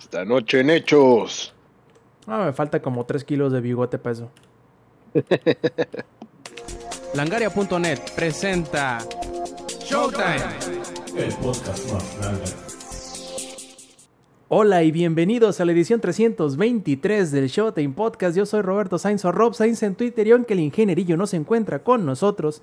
Esta noche en Hechos. Ah, me falta como 3 kilos de bigote para eso. Langaria.net presenta Showtime. El podcast más grande. Hola y bienvenidos a la edición 323 del Showtime Podcast. Yo soy Roberto Sainz o Rob Sainz en Twitter y aunque el ingenierillo no se encuentra con nosotros,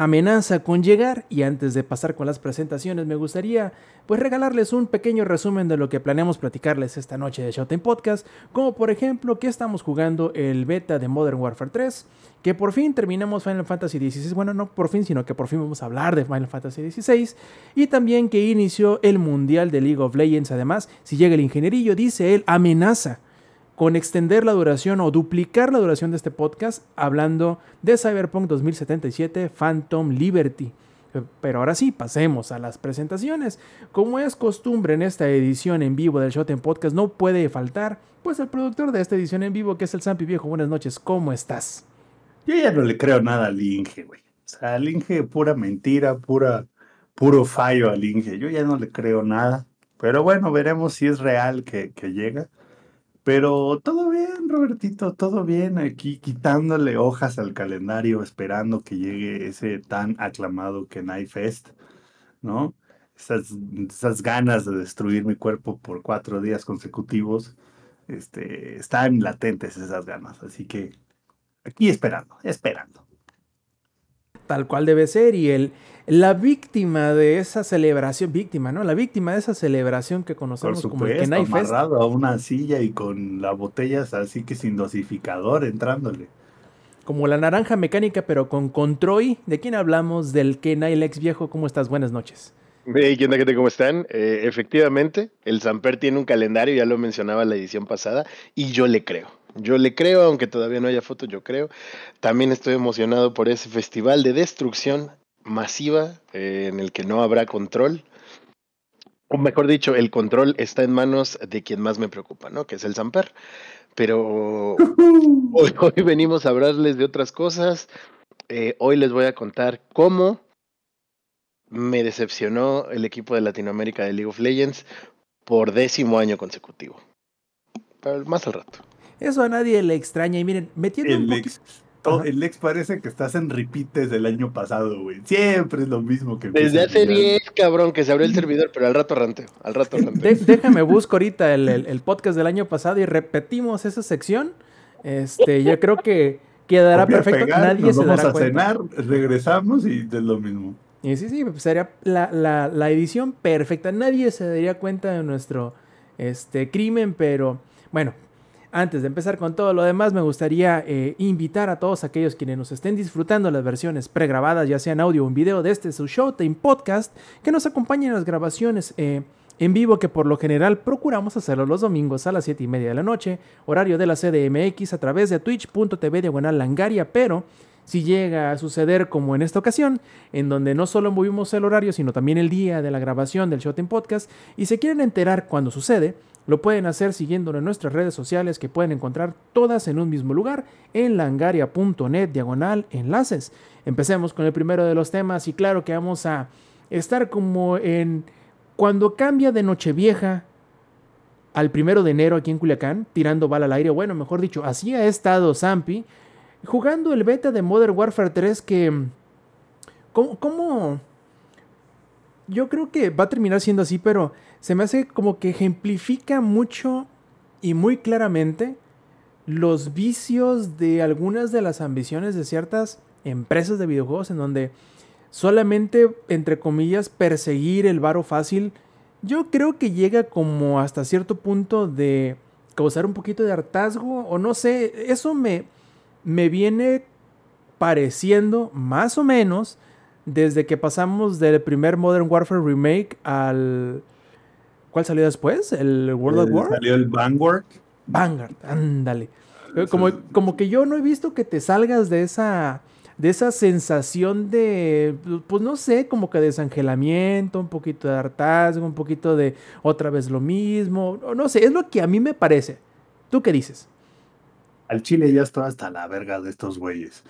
amenaza con llegar. Y antes de pasar con las presentaciones me gustaría pues regalarles un pequeño resumen de lo que planeamos platicarles esta noche de Showtime Podcast, como por ejemplo que estamos jugando el beta de Modern Warfare 3, que por fin terminamos Final Fantasy XVI, bueno no por fin, sino que por fin vamos a hablar de Final Fantasy XVI, y también que inició el Mundial de League of Legends, además, si llega el ingenierillo, dice él, amenaza con extender la duración o duplicar la duración de este podcast hablando de Cyberpunk 2077 Phantom Liberty. Pero ahora sí, pasemos a las presentaciones. Como es costumbre en esta edición en vivo del Shot en Podcast, no puede faltar, pues el productor de esta edición en vivo, que es el Zampi Viejo. Buenas noches, ¿cómo estás? Yo ya no le creo nada al Inge, güey. O sea, al Inge, pura mentira, pura, puro fallo al Inge. Yo ya no le creo nada. Pero bueno, veremos si es real que llega. Pero todo bien, Robertito, todo bien. Aquí quitándole hojas al calendario, esperando que llegue ese tan aclamado Kenai Fest, ¿no? Esas, esas ganas de destruir mi cuerpo por cuatro días consecutivos, este, están latentes esas ganas. Así que aquí esperando, esperando. Tal cual debe ser y el, la víctima de esa celebración, víctima, ¿no? La víctima de esa celebración que Por conocemos como el supuesto, Kenai Fest. amarrado a una silla y con las botellas así que sin dosificador entrándole. Como la naranja mecánica, pero con control. ¿De quién hablamos? Del Kenai el ex viejo. ¿Cómo estás? Buenas noches. Hey, ¿qué onda, gente? ¿Cómo están? Eh, efectivamente, el Samper tiene un calendario, ya lo mencionaba la edición pasada, y yo le creo. Yo le creo, aunque todavía no haya fotos, yo creo. También estoy emocionado por ese festival de destrucción masiva eh, en el que no habrá control. O mejor dicho, el control está en manos de quien más me preocupa, ¿no? Que es el Samper. Pero hoy, hoy venimos a hablarles de otras cosas. Eh, hoy les voy a contar cómo me decepcionó el equipo de Latinoamérica de League of Legends por décimo año consecutivo. Pero más al rato. Eso a nadie le extraña. Y miren, metiendo un El poquito. ex, el ex parece que estás en repites del año pasado, güey. Siempre es lo mismo que Desde hace el día. 10, cabrón, que se abrió el servidor, pero al rato ranteo. Al rato ranteo. De- déjame busco ahorita el, el- el podcast del año pasado y repetimos esa sección. Este, yo creo que quedará perfecto. pegar, Nadie nos se vamos dará a cuenta. cenar, regresamos y es lo mismo. Y sí, sí, pues sería la, la- la edición perfecta. Nadie se daría cuenta de nuestro este, crimen, pero bueno, antes de empezar con todo lo demás, me gustaría eh, invitar a todos aquellos quienes nos estén disfrutando las versiones pregrabadas, ya sea en audio o en video, de este su Showtime Podcast, que nos acompañen en las grabaciones eh, en vivo, que por lo general procuramos hacerlo los domingos a las 7 y media de la noche, horario de la CDMX, a través de twitch.tv diagonal langaria, pero si llega a suceder como en esta ocasión, en donde no solo movimos el horario, sino también el día de la grabación del Showtime Podcast, y se quieren enterar cuando sucede, lo pueden hacer siguiéndonos en nuestras redes sociales que pueden encontrar todas en un mismo lugar en langaria.net diagonal enlaces. Empecemos con el primero de los temas y claro que vamos a estar como en cuando cambia de Nochevieja al primero de enero aquí en Culiacán, tirando bala al aire, bueno, mejor dicho, así ha estado Zampi, jugando el beta de Modern Warfare 3 que... ¿Cómo, cómo? Yo creo que va a terminar siendo así, pero se me hace como que ejemplifica mucho y muy claramente los vicios de algunas de las ambiciones de ciertas empresas de videojuegos en donde solamente, entre comillas, perseguir el varo fácil, yo creo que llega como hasta cierto punto de causar un poquito de hartazgo o no sé, eso me, me viene pareciendo más o menos desde que pasamos del primer Modern Warfare Remake al... ¿Cuál salió después? ¿El World of Eh, War? Salió el Vanguard. Vanguard, ándale. Eh, Como, como que yo no he visto que te salgas de esa, de esa sensación de, pues no sé, como que desangelamiento, un poquito de hartazgo, un poquito de otra vez lo mismo. o No sé, es lo que a mí me parece. ¿Tú qué dices? Al Chile ya estoy hasta la verga de estos güeyes.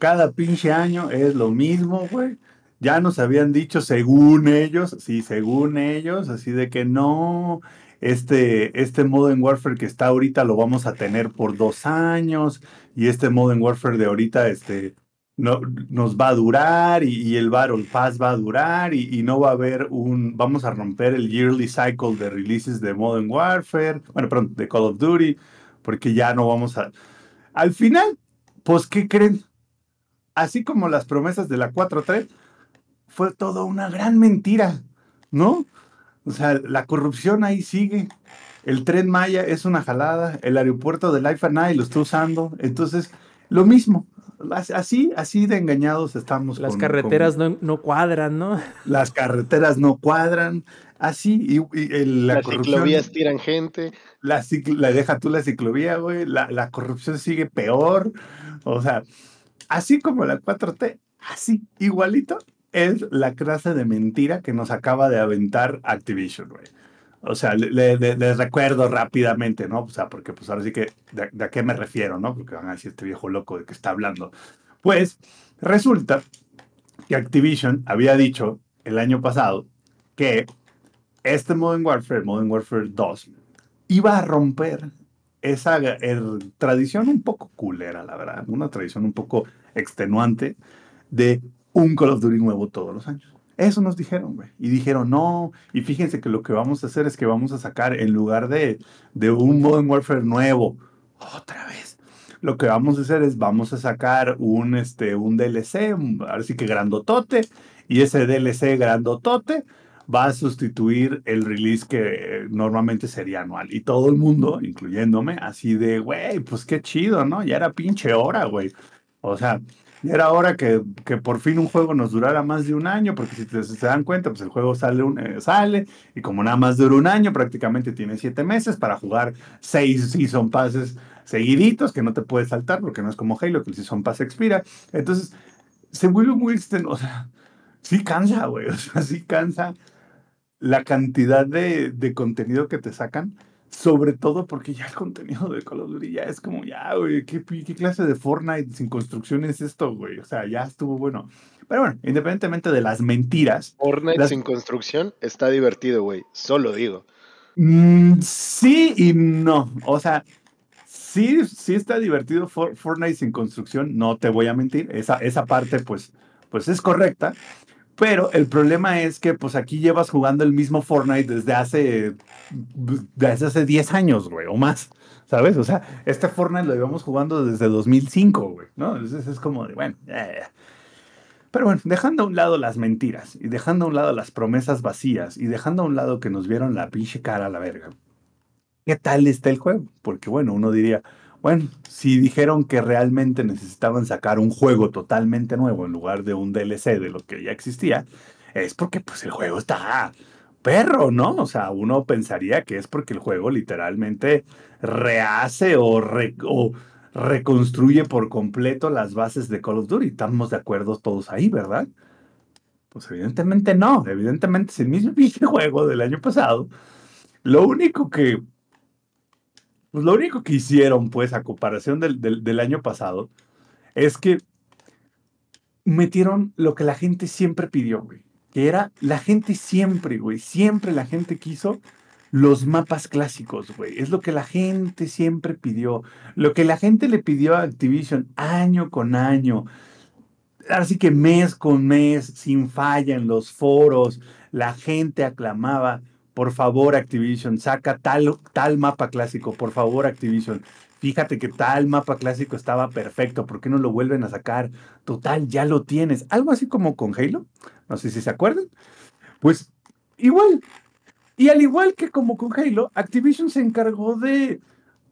Cada pinche año es lo mismo, güey. Ya nos habían dicho, según ellos, sí, según ellos, así de que no, este, este Modern Warfare que está ahorita lo vamos a tener por dos años y este Modern Warfare de ahorita este, no, nos va a durar y, el Battle Pass va a durar y, y, no va a haber un, vamos a romper el yearly cycle de releases de Modern Warfare, bueno, perdón, de Call of Duty, porque ya no vamos a... Al final, pues, ¿qué creen? Así como las promesas de la 4.3, fue toda una gran mentira, ¿no? O sea, la corrupción ahí sigue. El tren Maya es una jalada. El aeropuerto de Life and lo está usando. Entonces, lo mismo. Así, así de engañados estamos. Las con, carreteras con... no, no, cuadran, ¿no? Las carreteras no cuadran. Así, y, y el, la Las ciclovías tiran gente. La, la deja tú la ciclovía, güey. La, la corrupción sigue peor. O sea, así como la 4T, así, igualito, es la clase de mentira que nos acaba de aventar Activision, güey. O sea, les le, recuerdo rápidamente, ¿no? O sea, porque pues ahora sí que, de, de, a qué me refiero, no? Porque van a decir este viejo loco de que está hablando. Pues resulta que Activision había dicho el año pasado que este Modern Warfare, Modern Warfare 2, iba a romper esa el, tradición un poco culera, la verdad, una tradición un poco extenuante de un Call of Duty nuevo todos los años. Eso nos dijeron, güey. Y dijeron, no, y fíjense que lo que vamos a hacer es que vamos a sacar, en lugar de, de un Modern Warfare nuevo, otra vez, lo que vamos a hacer es, vamos a sacar un, este, un DLC, ahora sí que grandotote, y ese DLC grandotote va a sustituir el release que normalmente sería anual. Y todo el mundo, incluyéndome, así de, güey, pues qué chido, ¿no? Ya era pinche hora, güey. O sea, ya era hora que, que, por fin un juego nos durara más de un año, porque si te, se dan cuenta, pues el juego sale, eh, sale, y como nada más dura un año, prácticamente tiene siete meses para jugar seis Season Passes seguiditos, que no te puedes saltar, porque no es como Halo, que el Season Pass expira. Entonces, se vuelve muy extenso, o sea, sí cansa, güey, o sea, sí cansa la cantidad de, de contenido que te sacan. Sobre todo porque ya el contenido de Call of Duty ya es como, ya, güey, ¿qué, ¿qué, clase de Fortnite sin construcción es esto, güey? O sea, ya estuvo bueno. Pero bueno, independientemente de las mentiras. Fortnite las... sin construcción está divertido, güey. Solo digo. Mm, sí y no. O sea, sí, sí está divertido For Fortnite sin construcción, no te voy a mentir. Esa, esa parte, pues, pues es correcta. Pero el problema es que pues aquí llevas jugando el mismo Fortnite desde hace desde hace 10 años, güey, o más, ¿sabes? O sea, este Fortnite lo llevamos jugando desde 2005, güey, ¿no? Entonces es como de, bueno, eh. pero bueno, dejando a un lado las mentiras y dejando a un lado las promesas vacías y dejando a un lado que nos vieron la pinche cara a la verga. ¿Qué tal está el juego? Porque bueno, uno diría, bueno, si dijeron que realmente necesitaban sacar un juego totalmente nuevo en lugar de un DLC de lo que ya existía, es porque pues el juego está perro, ¿no? O sea, uno pensaría que es porque el juego literalmente rehace o, re reconstruye por completo las bases de Call of Duty. Estamos de acuerdo todos ahí, ¿verdad? Pues evidentemente no, evidentemente es el mismo juego del año pasado. Lo único que pues lo único que hicieron, pues, a comparación del, del, año pasado, es que metieron lo que la gente siempre pidió, güey. Que era, la gente siempre, güey, siempre la gente quiso los mapas clásicos, güey. Es lo que la gente siempre pidió. Lo que la gente le pidió a Activision año con año. Así que mes con mes, sin falla en los foros, la gente aclamaba por favor Activision, saca tal, tal mapa clásico, por favor Activision. Fíjate que tal mapa clásico estaba perfecto, ¿por qué no lo vuelven a sacar? Total, ya lo tienes. Algo así como con Halo, no sé si se acuerdan. Pues igual, y al igual que como con Halo, Activision se encargó de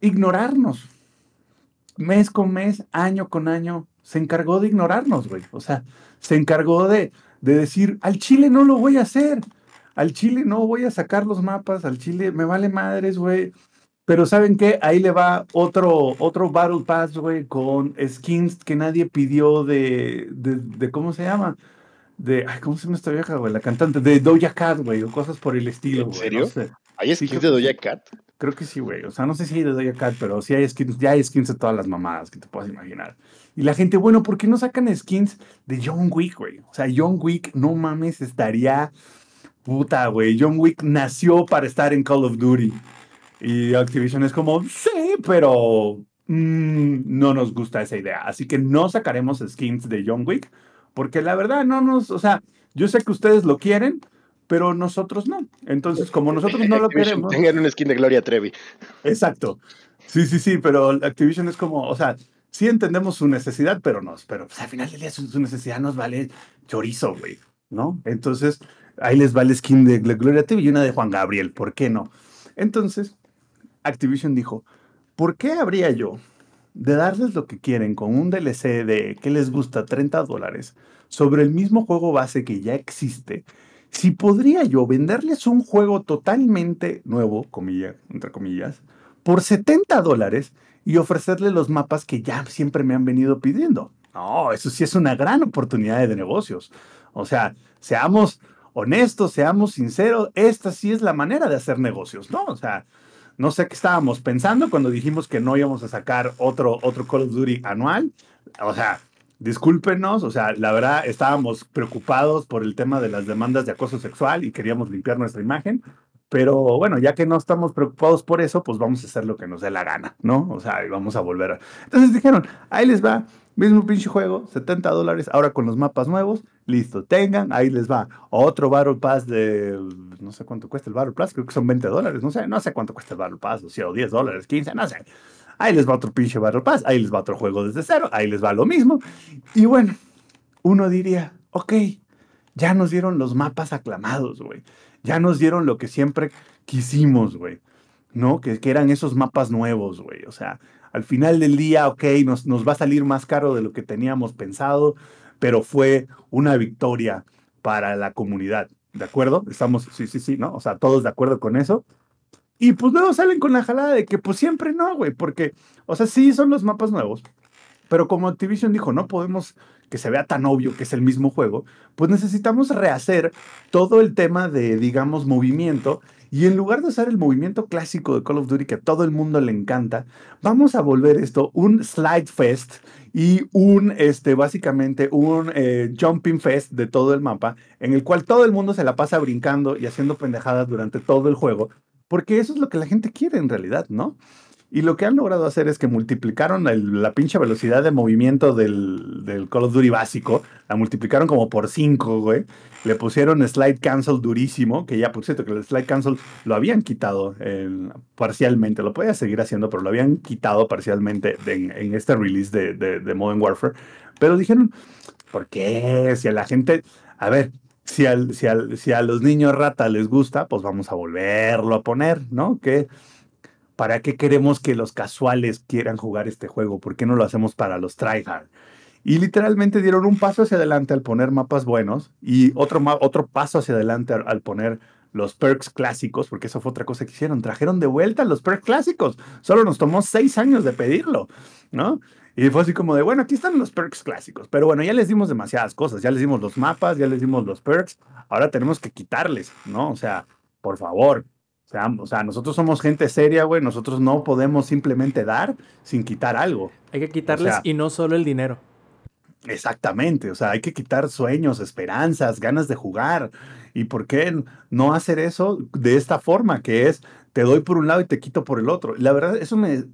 ignorarnos. Mes con mes, año con año, se encargó de ignorarnos, güey. O sea, se encargó de, de decir, al Chile no lo voy a hacer al Chile no voy a sacar los mapas, al Chile me vale madres, güey. Pero ¿saben qué? Ahí le va otro, otro Battle Pass, güey, con skins que nadie pidió de, de, de, ¿cómo se llama? De, ay, ¿cómo se llama esta vieja, güey? La cantante, de Doja Cat, güey, o cosas por el estilo, ¿En serio? No sé. ¿Hay skins sí, de Doja Cat? Creo que sí, güey. O sea, no sé si hay de Doja Cat, pero sí hay skins, ya hay skins de todas las mamadas que te puedas imaginar. Y la gente, bueno, ¿por qué no sacan skins de John Wick, güey? O sea, John Wick, no mames, estaría puta, güey, John Wick nació para estar en Call of Duty. Y Activision es como, sí, pero mm, no nos gusta esa idea. Así que no sacaremos skins de John Wick, porque la verdad no nos, o sea, yo sé que ustedes lo quieren, pero nosotros no. Entonces, como nosotros no lo queremos. Tengan un skin de Gloria Trevi. Exacto. Sí, sí, sí, pero Activision es como, o sea, sí entendemos su necesidad, pero no, pero pues, al final del día su, su necesidad nos vale chorizo, güey, ¿no? Entonces, ahí les va el skin de Gloria Trevi y una de Juan Gabriel, ¿por qué no? Entonces, Activision dijo, ¿por qué habría yo de darles lo que quieren con un DLC de que les gusta 30 dólares sobre el mismo juego base que ya existe? Si podría yo venderles un juego totalmente nuevo, comilla, entre comillas, por 70 dólares y ofrecerles los mapas que ya siempre me han venido pidiendo. No, eso sí es una gran oportunidad de negocios. O sea, seamos honestos, seamos sinceros, esta sí es la manera de hacer negocios, ¿no? O sea, no sé qué estábamos pensando cuando dijimos que no íbamos a sacar otro, otro Call of Duty anual. O sea, discúlpenos, o sea, la verdad estábamos preocupados por el tema de las demandas de acoso sexual y queríamos limpiar nuestra imagen. Pero bueno, ya que no estamos preocupados por eso, pues vamos a hacer lo que nos dé la gana, ¿no? O sea, y vamos a volver a... Entonces dijeron, ahí les va, mismo pinche juego, 70 dólares, ahora con los mapas nuevos, listo, tengan, ahí les va. Otro Battle Pass de, no sé cuánto cuesta el Battle Pass, creo que son 20 dólares, no sé, no sé cuánto cuesta el Battle Pass, o sea, o 10 dólares, 15, no sé. Ahí les va otro pinche Battle Pass, ahí les va otro juego desde cero, ahí les va lo mismo. Y bueno, uno diría, ok, ya nos dieron los mapas aclamados, güey. Ya nos dieron lo que siempre quisimos, güey. ¿No? Que, que eran esos mapas nuevos, güey. O sea, al final del día, ok, nos, nos va a salir más caro de lo que teníamos pensado, pero fue una victoria para la comunidad. ¿De acuerdo? Estamos, sí, sí, sí, ¿no? O sea, todos de acuerdo con eso. Y pues luego salen con la jalada de que pues siempre no, güey, porque, o sea, sí son los mapas nuevos, pero como Activision dijo, no podemos que se vea tan obvio que es el mismo juego, pues necesitamos rehacer todo el tema de, digamos, movimiento. Y en lugar de usar el movimiento clásico de Call of Duty que a todo el mundo le encanta, vamos a volver esto un slide fest y un, este, básicamente, un eh, jumping fest de todo el mapa, en el cual todo el mundo se la pasa brincando y haciendo pendejadas durante todo el juego, porque eso es lo que la gente quiere en realidad, ¿no? Y lo que han logrado hacer es que multiplicaron la pinche velocidad de movimiento del, del Call of Duty básico. La multiplicaron como por 5, güey. Le pusieron slide cancel durísimo, que ya, por cierto, que el slide cancel lo habían quitado parcialmente. Lo podía seguir haciendo, pero lo habían quitado parcialmente en, este release de, de, de Modern Warfare. Pero dijeron, ¿por qué? Si a la gente... A ver, si, al, si, al- si a los niños rata les gusta, pues vamos a volverlo a poner, ¿no? Que ¿Para qué queremos que los casuales quieran jugar este juego? ¿Por qué no lo hacemos para los tryhard? Y literalmente dieron un paso hacia adelante al poner mapas buenos y otro, otro paso hacia adelante al, al poner los perks clásicos, porque eso fue otra cosa que hicieron. Trajeron de vuelta los perks clásicos. Solo nos tomó seis años de pedirlo, ¿no? Y fue así como de, bueno, aquí están los perks clásicos. Pero bueno, ya les dimos demasiadas cosas. Ya les dimos los mapas, ya les dimos los perks. Ahora tenemos que quitarles, ¿no? O sea, por favor, sea, o sea, nosotros somos gente seria, güey. Nosotros no podemos simplemente dar sin quitar algo. Hay que quitarles sea- y no solo el dinero. Exactamente. O sea, hay que quitar sueños, esperanzas, ganas de jugar. ¿Y por qué no hacer eso de esta forma? Que es, te doy por un lado y te quito por el otro. La verdad, eso me...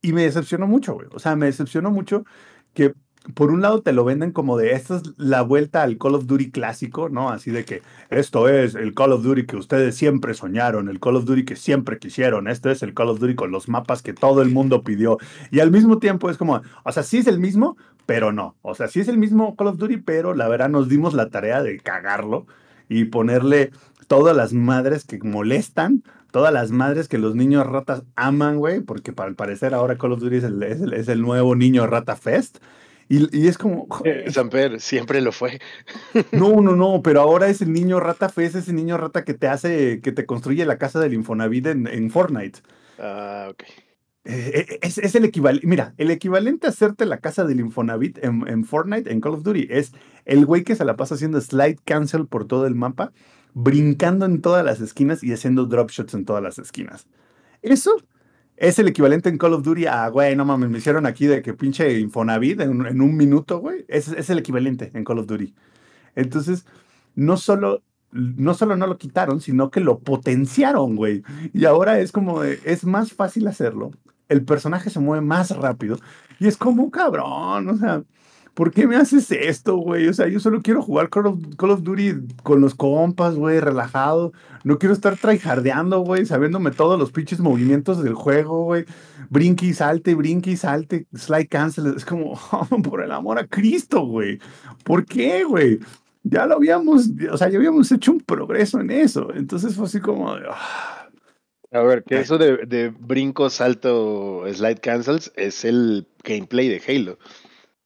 Y me decepcionó mucho, güey. O sea, me decepcionó mucho que por un lado te lo venden como de esta es la vuelta al Call of Duty clásico, ¿no? Así de que esto es el Call of Duty que ustedes siempre soñaron, el Call of Duty que siempre quisieron, esto es el Call of Duty con los mapas que todo el mundo pidió. Y al mismo tiempo es como, o sea, sí es el mismo, pero no. O sea, sí es el mismo Call of Duty, pero la verdad nos dimos la tarea de cagarlo y ponerle todas las madres que molestan, todas las madres que los niños ratas aman, güey, porque para parecer ahora Call of Duty es el, es el nuevo niño rata fest. Y, y es como, Eh, Samper, siempre lo fue. no, no, no, pero ahora es el niño rata fest, ese niño rata que te hace, que te construye la casa del Infonavit en, en Fortnite. Ah, ok. Eh, es, es el equivalente, mira, el equivalente a hacerte la casa del Infonavit en, en Fortnite, en Call of Duty, es el güey que se la pasa haciendo slide cancel por todo el mapa, brincando en todas las esquinas y haciendo drop shots en todas las esquinas. Eso es el equivalente en Call of Duty a, güey, no mames, me hicieron aquí de que pinche Infonavit en, en un minuto, güey. Es, es el equivalente en Call of Duty. Entonces, no solo no solo no lo quitaron, sino que lo potenciaron, güey. Y ahora es como, es más fácil hacerlo. El personaje se mueve más rápido. Y es como, cabrón, o sea, ¿por qué me haces esto, güey? O sea, yo solo quiero jugar Call of, Call of Duty con los compas, güey, relajado. No quiero estar tryhardeando, güey, sabiéndome todos los pinches movimientos del juego, güey. Brinque y salte, brinque y salte, slide cancel. Es como, por el amor a Cristo, güey. ¿Por qué, güey? Ya lo habíamos, o sea, ya habíamos hecho un progreso en eso. Entonces fue así como... Ah. A ver, que eso de, de brinco, salto, slide cancels es el gameplay de Halo.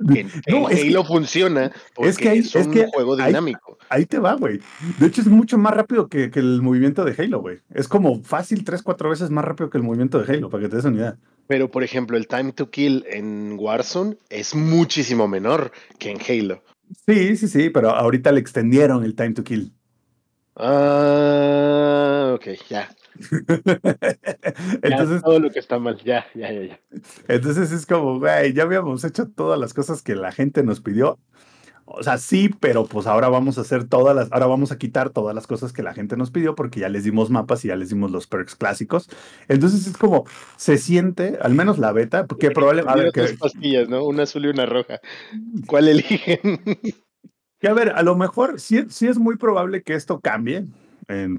No, Halo funciona porque es, que es un juego dinámico. Ahí, te va, güey. De hecho, es mucho más rápido que, que el movimiento de Halo, güey. Es como fácil tres, cuatro veces más rápido que el movimiento de Halo, para que te des una idea. Pero, por ejemplo, el time to kill en Warzone es muchísimo menor que en Halo. Sí, sí, sí, pero ahorita le extendieron el time to kill. Ah, ok, ya. entonces, todo lo que está mal, ya, ya, ya, ya. Entonces es como, güey, ya habíamos hecho todas las cosas que la gente nos pidió. O sea, sí, pero pues ahora vamos a hacer todas las, ahora vamos a quitar todas las cosas que la gente nos pidió porque ya les dimos mapas y ya les dimos los perks clásicos. Entonces es como, se siente, al menos la beta, porque probablemente... A ver, pastillas, ¿no? Una azul y una roja. ¿Cuál eligen? que a ver, a lo mejor sí, sí es muy probable que esto cambie,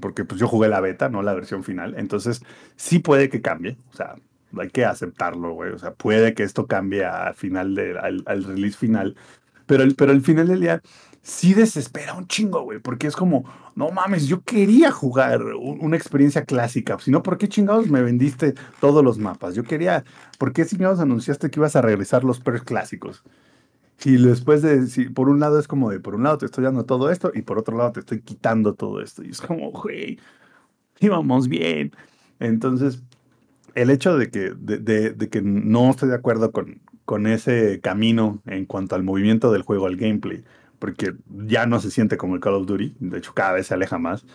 porque pues yo jugué la beta, no la versión final. Entonces, sí puede que cambie. O sea, hay que aceptarlo, güey. O sea, puede que esto cambie al final de, al, release final. Pero el, pero el final del día sí desespera un chingo, güey. Porque es como, no mames, yo quería jugar una experiencia clásica. Si no, ¿por qué chingados me vendiste todos los mapas? Yo quería, ¿por qué chingados anunciaste que ibas a regresar los perks clásicos? Y después de, si por un lado es como de, por un lado te estoy dando todo esto y por otro lado te estoy quitando todo esto. Y es como, güey, íbamos bien. Entonces, el hecho de que, de, de, que no estoy de acuerdo con, con ese camino en cuanto al movimiento del juego, al gameplay, porque ya no se siente como el Call of Duty, de hecho cada vez se aleja más.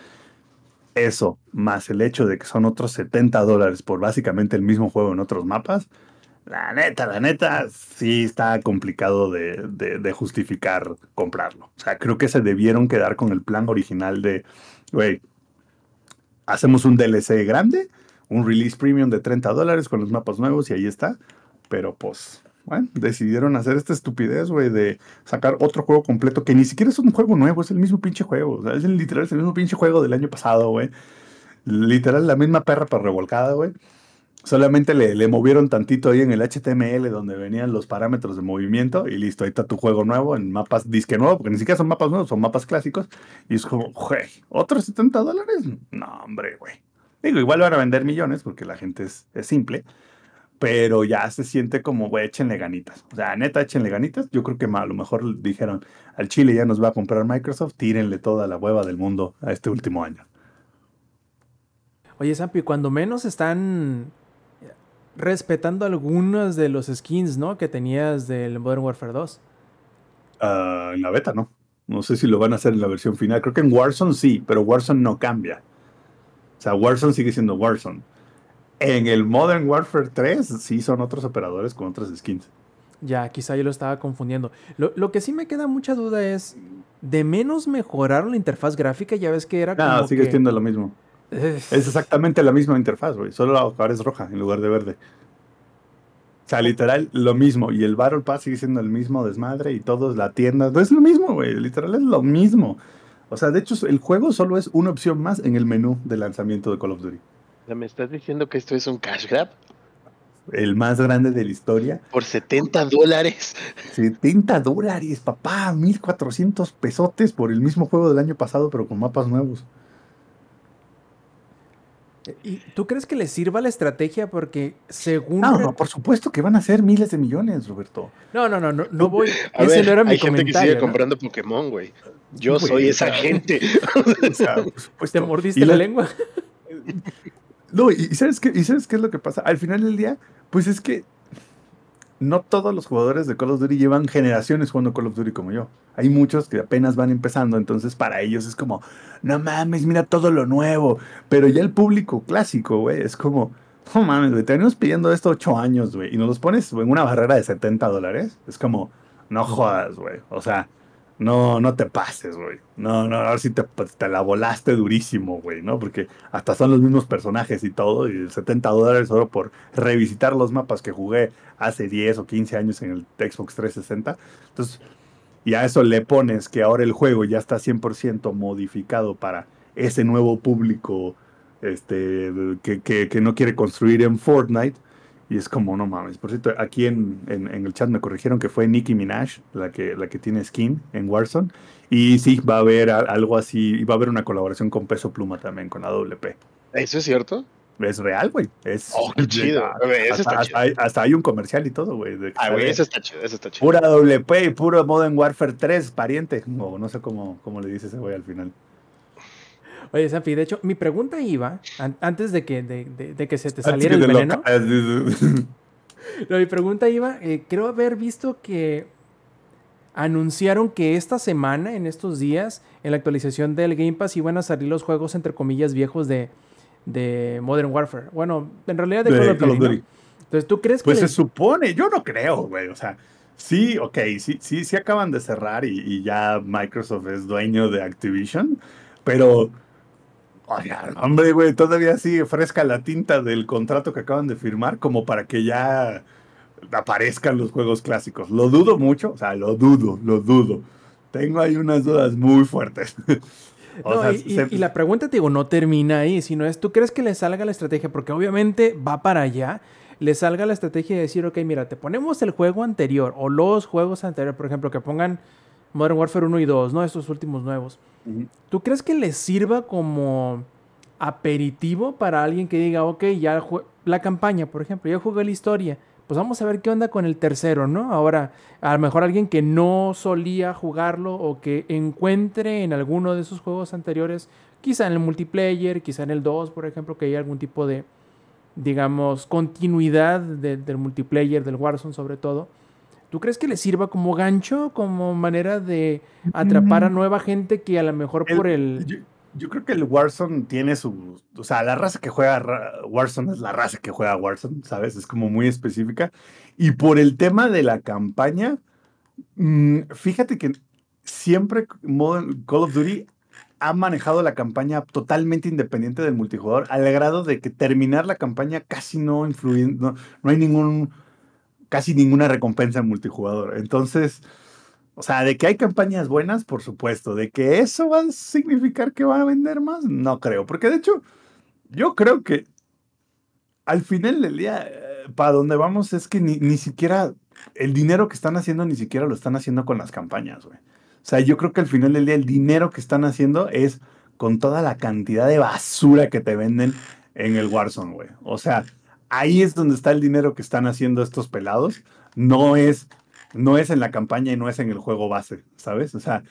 Eso, más el hecho de que son otros 70 dólares por básicamente el mismo juego en otros mapas, la neta, la neta, sí está complicado de, justificar comprarlo. O sea, creo que se debieron quedar con el plan original de, güey, hacemos un DLC grande, un release premium de 30 dólares con los mapas nuevos y ahí está. Pero pues, bueno, decidieron hacer esta estupidez, güey, de sacar otro juego completo que ni siquiera es un juego nuevo, es el mismo pinche juego. Es literal, es el mismo pinche juego del año pasado, güey. Literal, la misma perra para revolcada, güey. Solamente le, le, movieron tantito ahí en el HTML donde venían los parámetros de movimiento y listo, ahí está tu juego nuevo en mapas disque nuevo, porque ni siquiera son mapas nuevos, son mapas clásicos. Y es como, güey, ¿otros 70 dólares? No, hombre, güey. Digo, igual van a vender millones porque la gente es, es simple, pero ya se siente como, güey, échenle ganitas. O sea, neta, échenle ganitas. Yo creo que a lo mejor dijeron, al Chile ya nos va a comprar Microsoft, tírenle toda la hueva del mundo a este último año. Oye, Sampi, cuando menos están respetando algunos de los skins, ¿no? Que tenías del Modern Warfare 2. Ah, en la beta, no. No sé si lo van a hacer en la versión final. Creo que en Warzone sí, pero Warzone no cambia. O sea, Warzone sigue siendo Warzone. En el Modern Warfare 3 sí son otros operadores con otras skins. Ya, quizá yo lo estaba confundiendo. Lo, lo, que sí me queda mucha duda es, ¿de menos mejoraron la interfaz gráfica? Ya ves que era como. No, sigue siendo lo mismo. Es exactamente la misma interfaz, güey. Solo ahora es roja en lugar de verde. O sea, literal, lo mismo. Y el Battle Pass sigue siendo el mismo desmadre y todo, la tienda. No es lo mismo, güey. Literal es lo mismo. O sea, de hecho, el juego solo es una opción más en el menú de lanzamiento de Call of Duty. ¿Me estás diciendo que esto es un cash grab? El más grande de la historia. Por 70 dólares. 70 dólares, papá. 1400 pesotes por el mismo juego del año pasado, pero con mapas nuevos. ¿Y tú crees que les sirva la estrategia? Porque según. No, no, por supuesto que van a ser miles de millones, Roberto. No, no, no, no, no voy. A Ese ver, no era mi hay gente que sigue comprando Pokémon, güey. Yo soy esa gente. o sea, ¿Te mordiste la, lengua? no, y sabes, qué, ¿y sabes qué es lo que pasa? Al final del día, pues es que no todos los jugadores de Call of Duty llevan generaciones jugando Call of Duty como yo. Hay muchos que apenas van empezando, entonces para ellos es como, no mames, mira todo lo nuevo. Pero ya el público clásico, güey, es como, no mames, güey, tenemos pidiendo esto ocho años, güey, y nos los pones en una barrera de 70 dólares. Es como, no jodas, güey. O sea, No, no te pases, güey. No, no, ahora sí te, te la volaste durísimo, güey, ¿no? Porque hasta son los mismos personajes y todo, y 70 dólares solo por revisitar los mapas que jugué hace 10 o 15 años en el Xbox 360. Entonces, y a eso le pones que ahora el juego ya está 100% modificado para ese nuevo público este, que, que, que no quiere construir en Fortnite y es como, no mames. Por cierto, aquí en, en, el chat me corrigieron que fue Nicki Minaj la que, la que tiene skin en Warzone. Y sí, va a haber algo así. Y va a haber una colaboración con Peso Pluma también, con la WP. ¿Eso es cierto? Es real, güey. Es oh, qué chido. hasta, Hay, hasta, hay, un comercial y todo, güey. Ah, güey, eso está chido, eso está chido. Pura WP y puro Modern Warfare 3, pariente. O no sé cómo, cómo le dice ese güey al final. Oye, Safi, de hecho, mi pregunta iba, antes de que, de, que se te saliera el veneno. mi pregunta iba, eh, creo haber visto que anunciaron que esta semana, en estos días, en la actualización del Game Pass, iban a salir los juegos, entre comillas, viejos de, de Modern Warfare. Bueno, en realidad de, Call of Duty. Entonces, ¿tú crees que.? Pues se supone, yo no creo, güey. O sea, sí, ok, sí, sí, sí acaban de cerrar y ya Microsoft es dueño de Activision, pero hombre, güey, todavía sigue fresca la tinta del contrato que acaban de firmar como para que ya aparezcan los juegos clásicos. Lo dudo mucho, o sea, lo dudo, lo dudo. Tengo ahí unas dudas muy fuertes. y, la pregunta, te digo, no termina ahí, sino es, ¿tú crees que le salga la estrategia? Porque obviamente va para allá, le salga la estrategia de decir, ok, mira, te ponemos el juego anterior o los juegos anteriores, por ejemplo, que pongan Modern Warfare 1 y 2, ¿no? Estos últimos nuevos. ¿Tú crees que les sirva como aperitivo para alguien que diga, ok, ya la campaña, por ejemplo, ya jugué la historia, pues vamos a ver qué onda con el tercero, ¿no? Ahora, a lo mejor alguien que no solía jugarlo o que encuentre en alguno de esos juegos anteriores, quizá en el multiplayer, quizá en el 2, por ejemplo, que haya algún tipo de, digamos, continuidad del multiplayer, del Warzone sobre todo. ¿Tú crees que le sirva como gancho, como manera de atrapar a nueva gente que a lo mejor por el... Yo, creo que el Warzone tiene su... O sea, la raza que juega Warzone es la raza que juega Warzone, ¿sabes? Es como muy específica. Y por el tema de la campaña, mm, fíjate que siempre Call of Duty ha manejado la campaña totalmente independiente del multijugador, al grado de que terminar la campaña casi no influye, no, no hay ningún casi ninguna recompensa en multijugador. Entonces, o sea, de que hay campañas buenas, por supuesto. De que eso va a significar que van a vender más, no creo. Porque de hecho, yo creo que al final del día, eh, para donde vamos es que ni, ni, siquiera el dinero que están haciendo, ni siquiera lo están haciendo con las campañas, güey. O sea, yo creo que al final del día el dinero que están haciendo es con toda la cantidad de basura que te venden en el Warzone, güey. O sea, ahí es donde está el dinero que están haciendo estos pelados. No es, no es en la campaña y no es en el juego base, ¿sabes? O sea,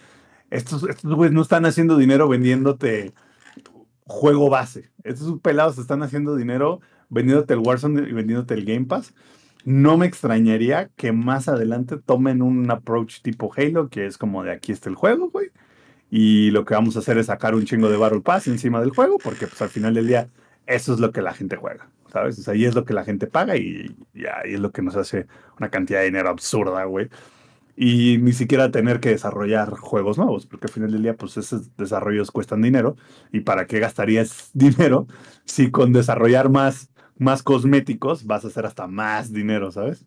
estos, estos güeyes no están haciendo dinero vendiéndote juego base. Estos pelados están haciendo dinero vendiéndote el Warzone y vendiéndote el Game Pass. No me extrañaría que más adelante tomen un approach tipo Halo, que es como de aquí está el juego, güey. Y lo que vamos a hacer es sacar un chingo de Battle Pass encima del juego, porque pues al final del día eso es lo que la gente juega. ¿Sabes? O ahí es lo que la gente paga y, ahí es lo que nos hace una cantidad de dinero absurda, güey. Y ni siquiera tener que desarrollar juegos nuevos, porque al final del día, pues esos desarrollos cuestan dinero. ¿Y para qué gastarías dinero si con desarrollar más, más cosméticos vas a hacer hasta más dinero, ¿sabes?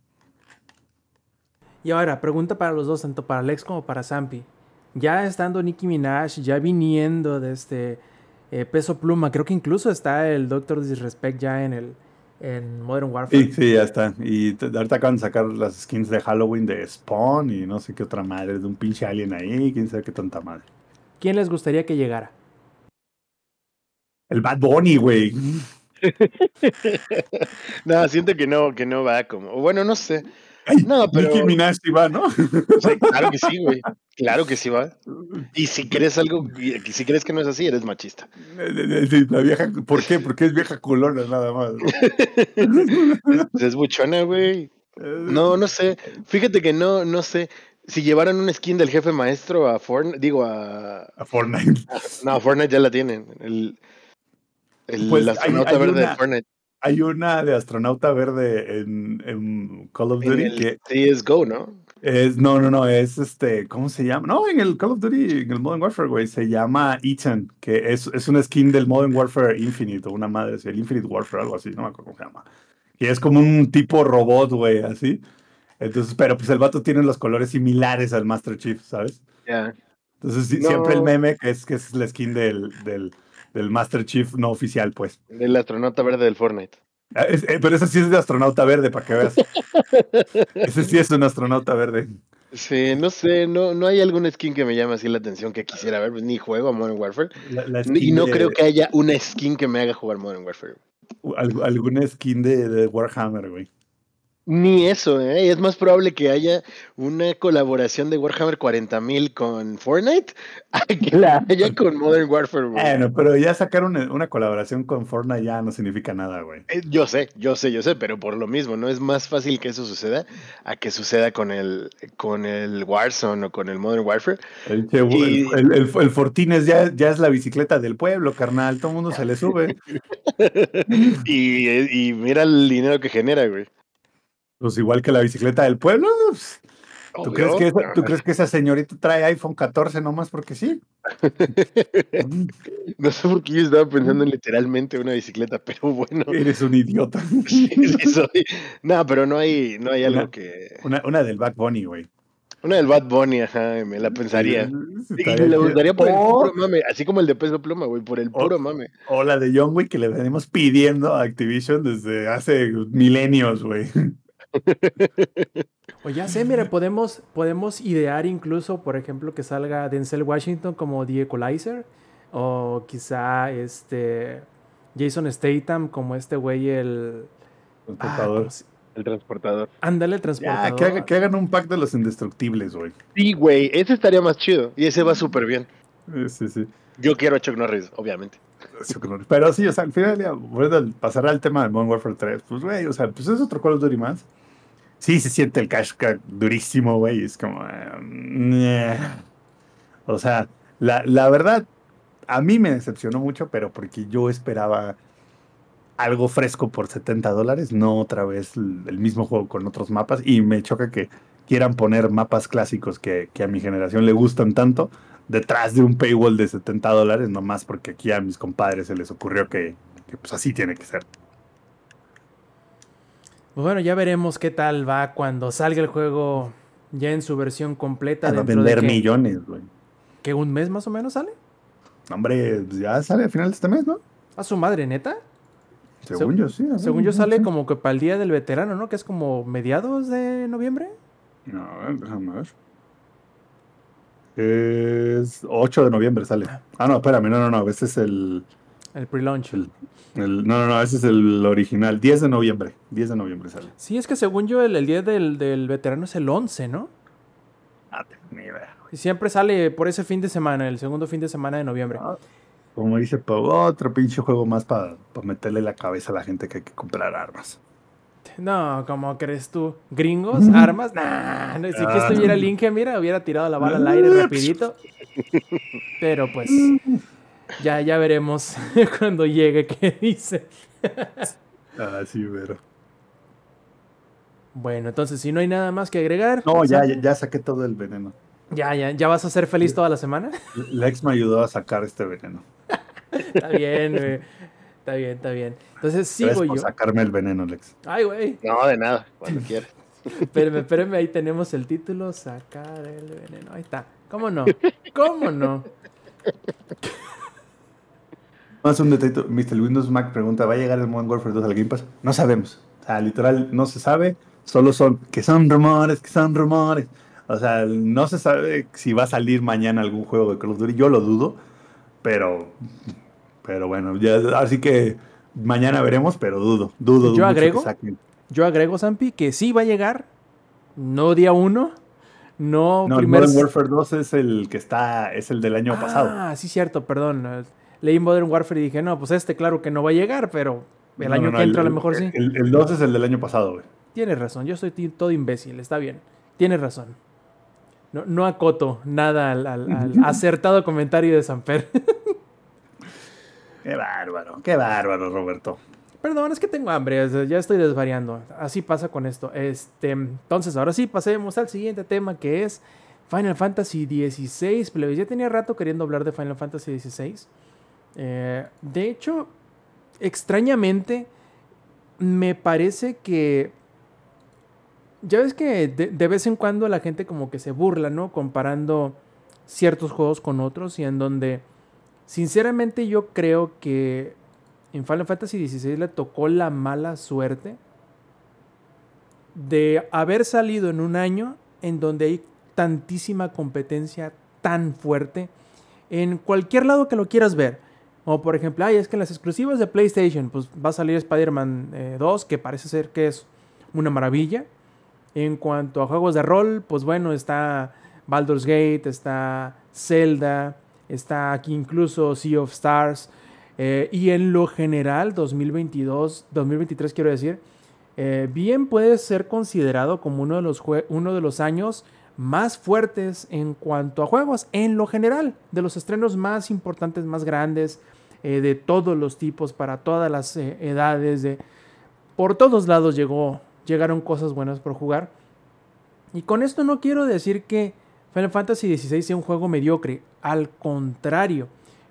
Y ahora, pregunta para los dos, tanto para Alex como para Zampi. Ya estando Nicki Minaj, ya viniendo de este eh, peso Pluma. Creo que incluso está el Doctor Disrespect ya en el en Modern Warfare. Sí, sí, ya está. Y ahorita acaban de sacar las skins de Halloween de Spawn y no sé qué otra madre, de un pinche alien ahí, quién sabe qué tanta madre. ¿Quién les gustaría que llegara? El Bad Bunny, güey. no, siento que no, que no va como. Bueno, no sé no, pero. Nicki Minaj sí va, ¿no? claro que sí, güey. Claro que sí va. Y si crees algo, si crees que no es así, eres machista. La vieja, ¿por qué? Porque es vieja colona nada más. Pues es buchona, güey. No, no sé. Fíjate que no, no sé. Si llevaran un skin del jefe maestro a Fortnite, digo a. A Fortnite. No, a Fortnite ya la tienen. El, el pues astronauta verde de Fortnite hay una de astronauta verde en, Call of Duty que. CSGO, ¿no? Es, no, no, no, es este, ¿cómo se llama? No, en el Call of Duty, en el Modern Warfare, güey, se llama Ethan, que es, es una skin del Modern Warfare Infinite, o una madre, el Infinite Warfare, algo así, no me acuerdo cómo se llama. Y es como un tipo robot, güey, así. Entonces, pero pues el vato tiene los colores similares al Master Chief, ¿sabes? Ya. Entonces, No. siempre el meme que es que es la skin del, del, del Master Chief no oficial, pues. Del astronauta verde del Fortnite. Ah, es- eh, pero ese sí es de astronauta verde, para que veas. Ese sí es un astronauta verde. Sí, no sé, no, no hay algún skin que me llame así la atención que quisiera ver, pues, ni juego a Modern Warfare. La- la Y no de- creo que haya una skin que me haga jugar Modern Warfare. al- alguna skin de, de Warhammer, güey. Ni eso, ¿eh? Es más probable que haya una colaboración de Warhammer 40.000 con Fortnite a que la haya con Modern Warfare, güey. Bueno, pero ya sacar una, una colaboración con Fortnite ya no significa nada, güey. Eh, Yo sé, yo sé, yo sé, pero por lo mismo, ¿no? Es más fácil que eso suceda a que suceda con el, con el Warzone o con el Modern Warfare. El, Y- el, el, el- Fortines ya, ya es la bicicleta del pueblo, carnal. Todo el mundo se le sube. Y, y mira el dinero que genera, güey. Pues igual que la bicicleta del pueblo. pues, ¿Tú Obvio. crees, que esa, ¿Tú crees que esa señorita trae iPhone 14 nomás porque sí? No sé por qué yo estaba pensando en literalmente una bicicleta, pero bueno. Eres un idiota. Sí, sí soy. No, pero no hay, no hay algo que. Una, una del Back Bunny, güey. Una del Bad Bunny, ajá, me la pensaría. Sí, Y chido. gustaría por el puro mame, así como el de peso pluma, güey, por el puro mame. O la de John Wick que le venimos pidiendo a Activision desde hace milenios, güey. O ya sé, mira, podemos, podemos idear incluso, por ejemplo, que salga Denzel Washington como The Equalizer. O quizá este Jason Statham como este güey el... ah, Transportador. ¿cómo se- El transportador. Ándale, el ya, transportador. que, haga- que hagan un pack de los indestructibles, güey. Sí, güey, ese estaría más chido. Y ese va súper bien. Sí, sí. Yo quiero a Chuck Norris, obviamente. Pero sí, o sea, al final, ya, bueno, al pasar al tema de Modern Warfare 3, pues, güey, o sea, pues es otro Call of Duty más. Sí, se siente el cashback durísimo, güey, es como... eh, ñe. o sea, la, la verdad, a mí me decepcionó mucho, pero porque yo esperaba algo fresco por 70 dólares, no otra vez el, el mismo juego con otros mapas, y me choca que quieran poner mapas clásicos que, que a mi generación le gustan tanto, detrás de un paywall de 70 dólares, nomás porque aquí a mis compadres se les ocurrió que, que, pues así tiene que ser. Pues bueno, ya veremos qué tal va cuando salga el juego ya en su versión completa. Va a dentro de vender que, millones, güey. que un mes más o menos sale. Hombre, pues ya sale a final de este mes, ¿no? A su madre, neta. Según Seg- yo, sí. Según yo sale como que para el día del veterano, ¿no? Que es como mediados de noviembre. No, a ver, déjame ver. Es 8 de noviembre sale. Ah, no, espérame, no, no, no, ese es el, El pre-launch. el- el- no, no, no, ese es el original. 10 de noviembre, 10 de noviembre sale. Sí, es que según yo el, el día del, del veterano es el 11, ¿no? Ah, ni idea. Y siempre sale por ese fin de semana, el segundo fin de semana de noviembre. Ah, Como dice Pau, otro pinche juego más para meterle la cabeza a la gente que hay que comprar armas. No, ¿cómo crees tú? ¿Gringos? ¿Armas? Nah, no, si que Ah. estuviera el Inge, mira, hubiera tirado la bala al aire rapidito. Pero pues, ya, ya veremos cuando llegue qué dice. Ah, sí, pero. Bueno, entonces, si no hay nada más que agregar. No, ya, ya, ya saqué todo el veneno. ya, ya, ya vas a ser feliz toda la semana. Lex me ayudó a sacar este veneno. Está bien, güey. Está bien, está bien. Entonces sigo Gracias por yo. sacarme el veneno, Lex. Ay, güey. No, de nada, cuando quieras. Espérame, espérame, ahí tenemos el título, sacar el veneno. Ahí está. ¿Cómo no? ¿Cómo no? Más un detallito, Mr. Windows Mac pregunta, ¿va a llegar el Modern Warfare 2 al Game Pass? No sabemos. O sea, literal, no se sabe. Solo son, que son rumores, que son rumores. O sea, no se sabe si va a salir mañana algún juego de Call of Duty. Yo lo dudo, pero, pero bueno, ya, así que mañana veremos, pero dudo, dudo. Yo agrego. saquen. Yo agrego, Zampi, que sí va a llegar. No día uno. No, No, el primer. Modern Warfare 2 es el que está, es el del año pasado. Ah, sí, cierto, perdón. Leí Modern Warfare y dije, no, pues este claro que no va a llegar, pero el No, año no, no, que entra el- a lo mejor sí. El, el 2 es el del año pasado, güey. Tienes razón, yo soy todo imbécil, está bien. Tienes razón. No, no acoto nada al, al- al acertado comentario de Samper. Qué bárbaro, qué bárbaro, Roberto. Perdón, es que tengo hambre, ya estoy desvariando. Así pasa con esto. Este, entonces, ahora sí, pasemos al siguiente tema que es Final Fantasy XVI. Ya tenía rato queriendo hablar de Final Fantasy XVI. Eh, de hecho, extrañamente, me parece que. Ya ves que de, de vez en cuando la gente como que se burla, ¿no? Comparando ciertos juegos con otros y en donde, sinceramente, yo creo que en Final Fantasy XVI le tocó la mala suerte de haber salido en un año en donde hay tantísima competencia tan fuerte en cualquier lado que lo quieras ver. O por ejemplo, ay, es que en las exclusivas de PlayStation, pues va a salir Spider-Man 2, eh, que parece ser que es una maravilla. En cuanto a juegos de rol, pues bueno, está Baldur's Gate, está Zelda, está aquí incluso Sea of Stars. Eh, y en lo general, 2022, 2023 quiero decir, eh, bien puede ser considerado como uno de, los uno de los años más fuertes en cuanto a juegos, en lo general, de los estrenos más importantes, más grandes, eh, de todos los tipos, para todas las edades, de, por todos lados llegó, llegaron cosas buenas por jugar. Y con esto no quiero decir que Final Fantasy XVI sea un juego mediocre, al contrario,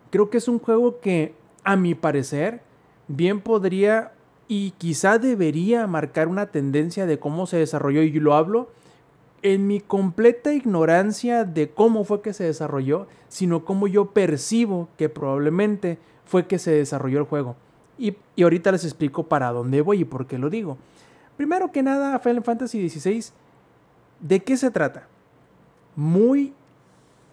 creo que es un juego que a mi parecer, bien podría y quizá debería marcar una tendencia de cómo se desarrolló, y lo hablo en mi completa ignorancia de cómo fue que se desarrolló, sino cómo yo percibo que probablemente fue que se desarrolló el juego. Y, y ahorita les explico para dónde voy y por qué lo digo. Primero que nada, Final Fantasy XVI, ¿de qué se trata? Muy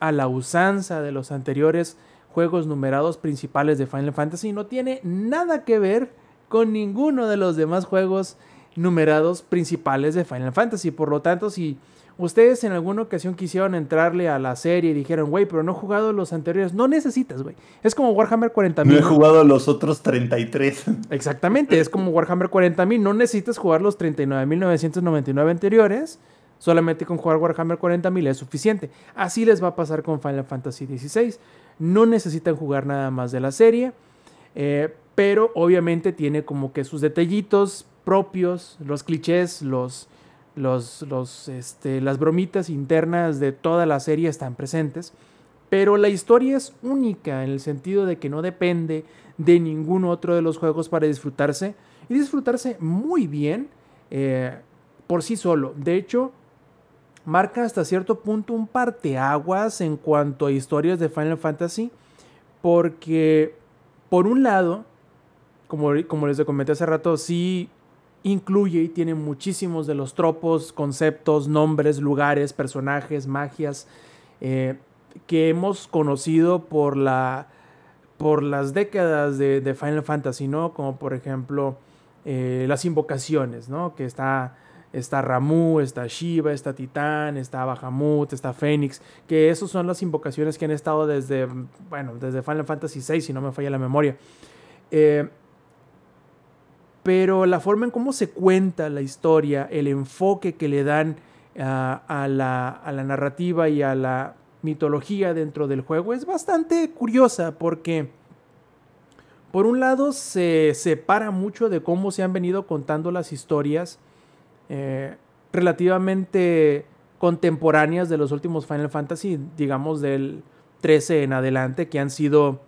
a la usanza de los anteriores juegos numerados principales de Final Fantasy no tiene nada que ver con ninguno de los demás juegos numerados principales de Final Fantasy. Por lo tanto, si ustedes en alguna ocasión quisieron entrarle a la serie y dijeron, güey, pero no he jugado los anteriores, no necesitas, güey. Es como Warhammer 40.000. No he jugado los otros 33. Exactamente, es como Warhammer 40.000. No necesitas jugar los 39.999 anteriores. Solamente con jugar Warhammer 40.000 es suficiente. Así les va a pasar con Final Fantasy XVI. No necesitan jugar nada más de la serie, eh, pero obviamente tiene como que sus detallitos propios, los clichés, los, los, los, este, las bromitas internas de toda la serie están presentes. Pero la historia es única en el sentido de que no depende de ningún otro de los juegos para disfrutarse y disfrutarse muy bien eh, por sí solo. De hecho, marca hasta cierto punto un parteaguas en cuanto a historias de Final Fantasy, porque por un lado, como, como les comenté hace rato, sí incluye y tiene muchísimos de los tropos, conceptos, nombres, lugares, personajes, magias eh, que hemos conocido por, la, por las décadas de, Final Fantasy, ¿no? Como por ejemplo eh, las invocaciones, ¿no? Que está Está Ramu, está Shiva, está Titán, está Bahamut, está Fénix, que esas son las invocaciones que han estado desde, bueno, desde Final Fantasy VI, si no me falla la memoria. Eh, pero la forma en cómo se cuenta la historia, el enfoque que le dan a, la, a la narrativa y a la mitología dentro del juego es bastante curiosa porque por un lado se separa mucho de cómo se han venido contando las historias eh, relativamente contemporáneas de los últimos Final Fantasy, digamos del 13 en adelante, que han sido,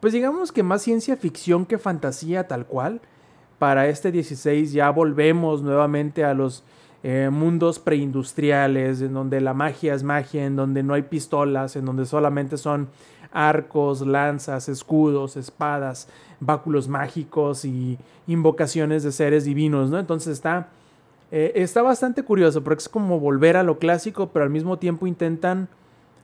pues digamos que más ciencia ficción que fantasía tal cual. Para este 16 ya volvemos nuevamente a los eh, mundos preindustriales, en donde la magia es magia, en donde no hay pistolas, en donde solamente son arcos, lanzas, escudos, espadas, báculos mágicos y invocaciones de seres divinos, ¿no? Entonces está eh, está bastante curioso porque es como volver a lo clásico, pero al mismo tiempo intentan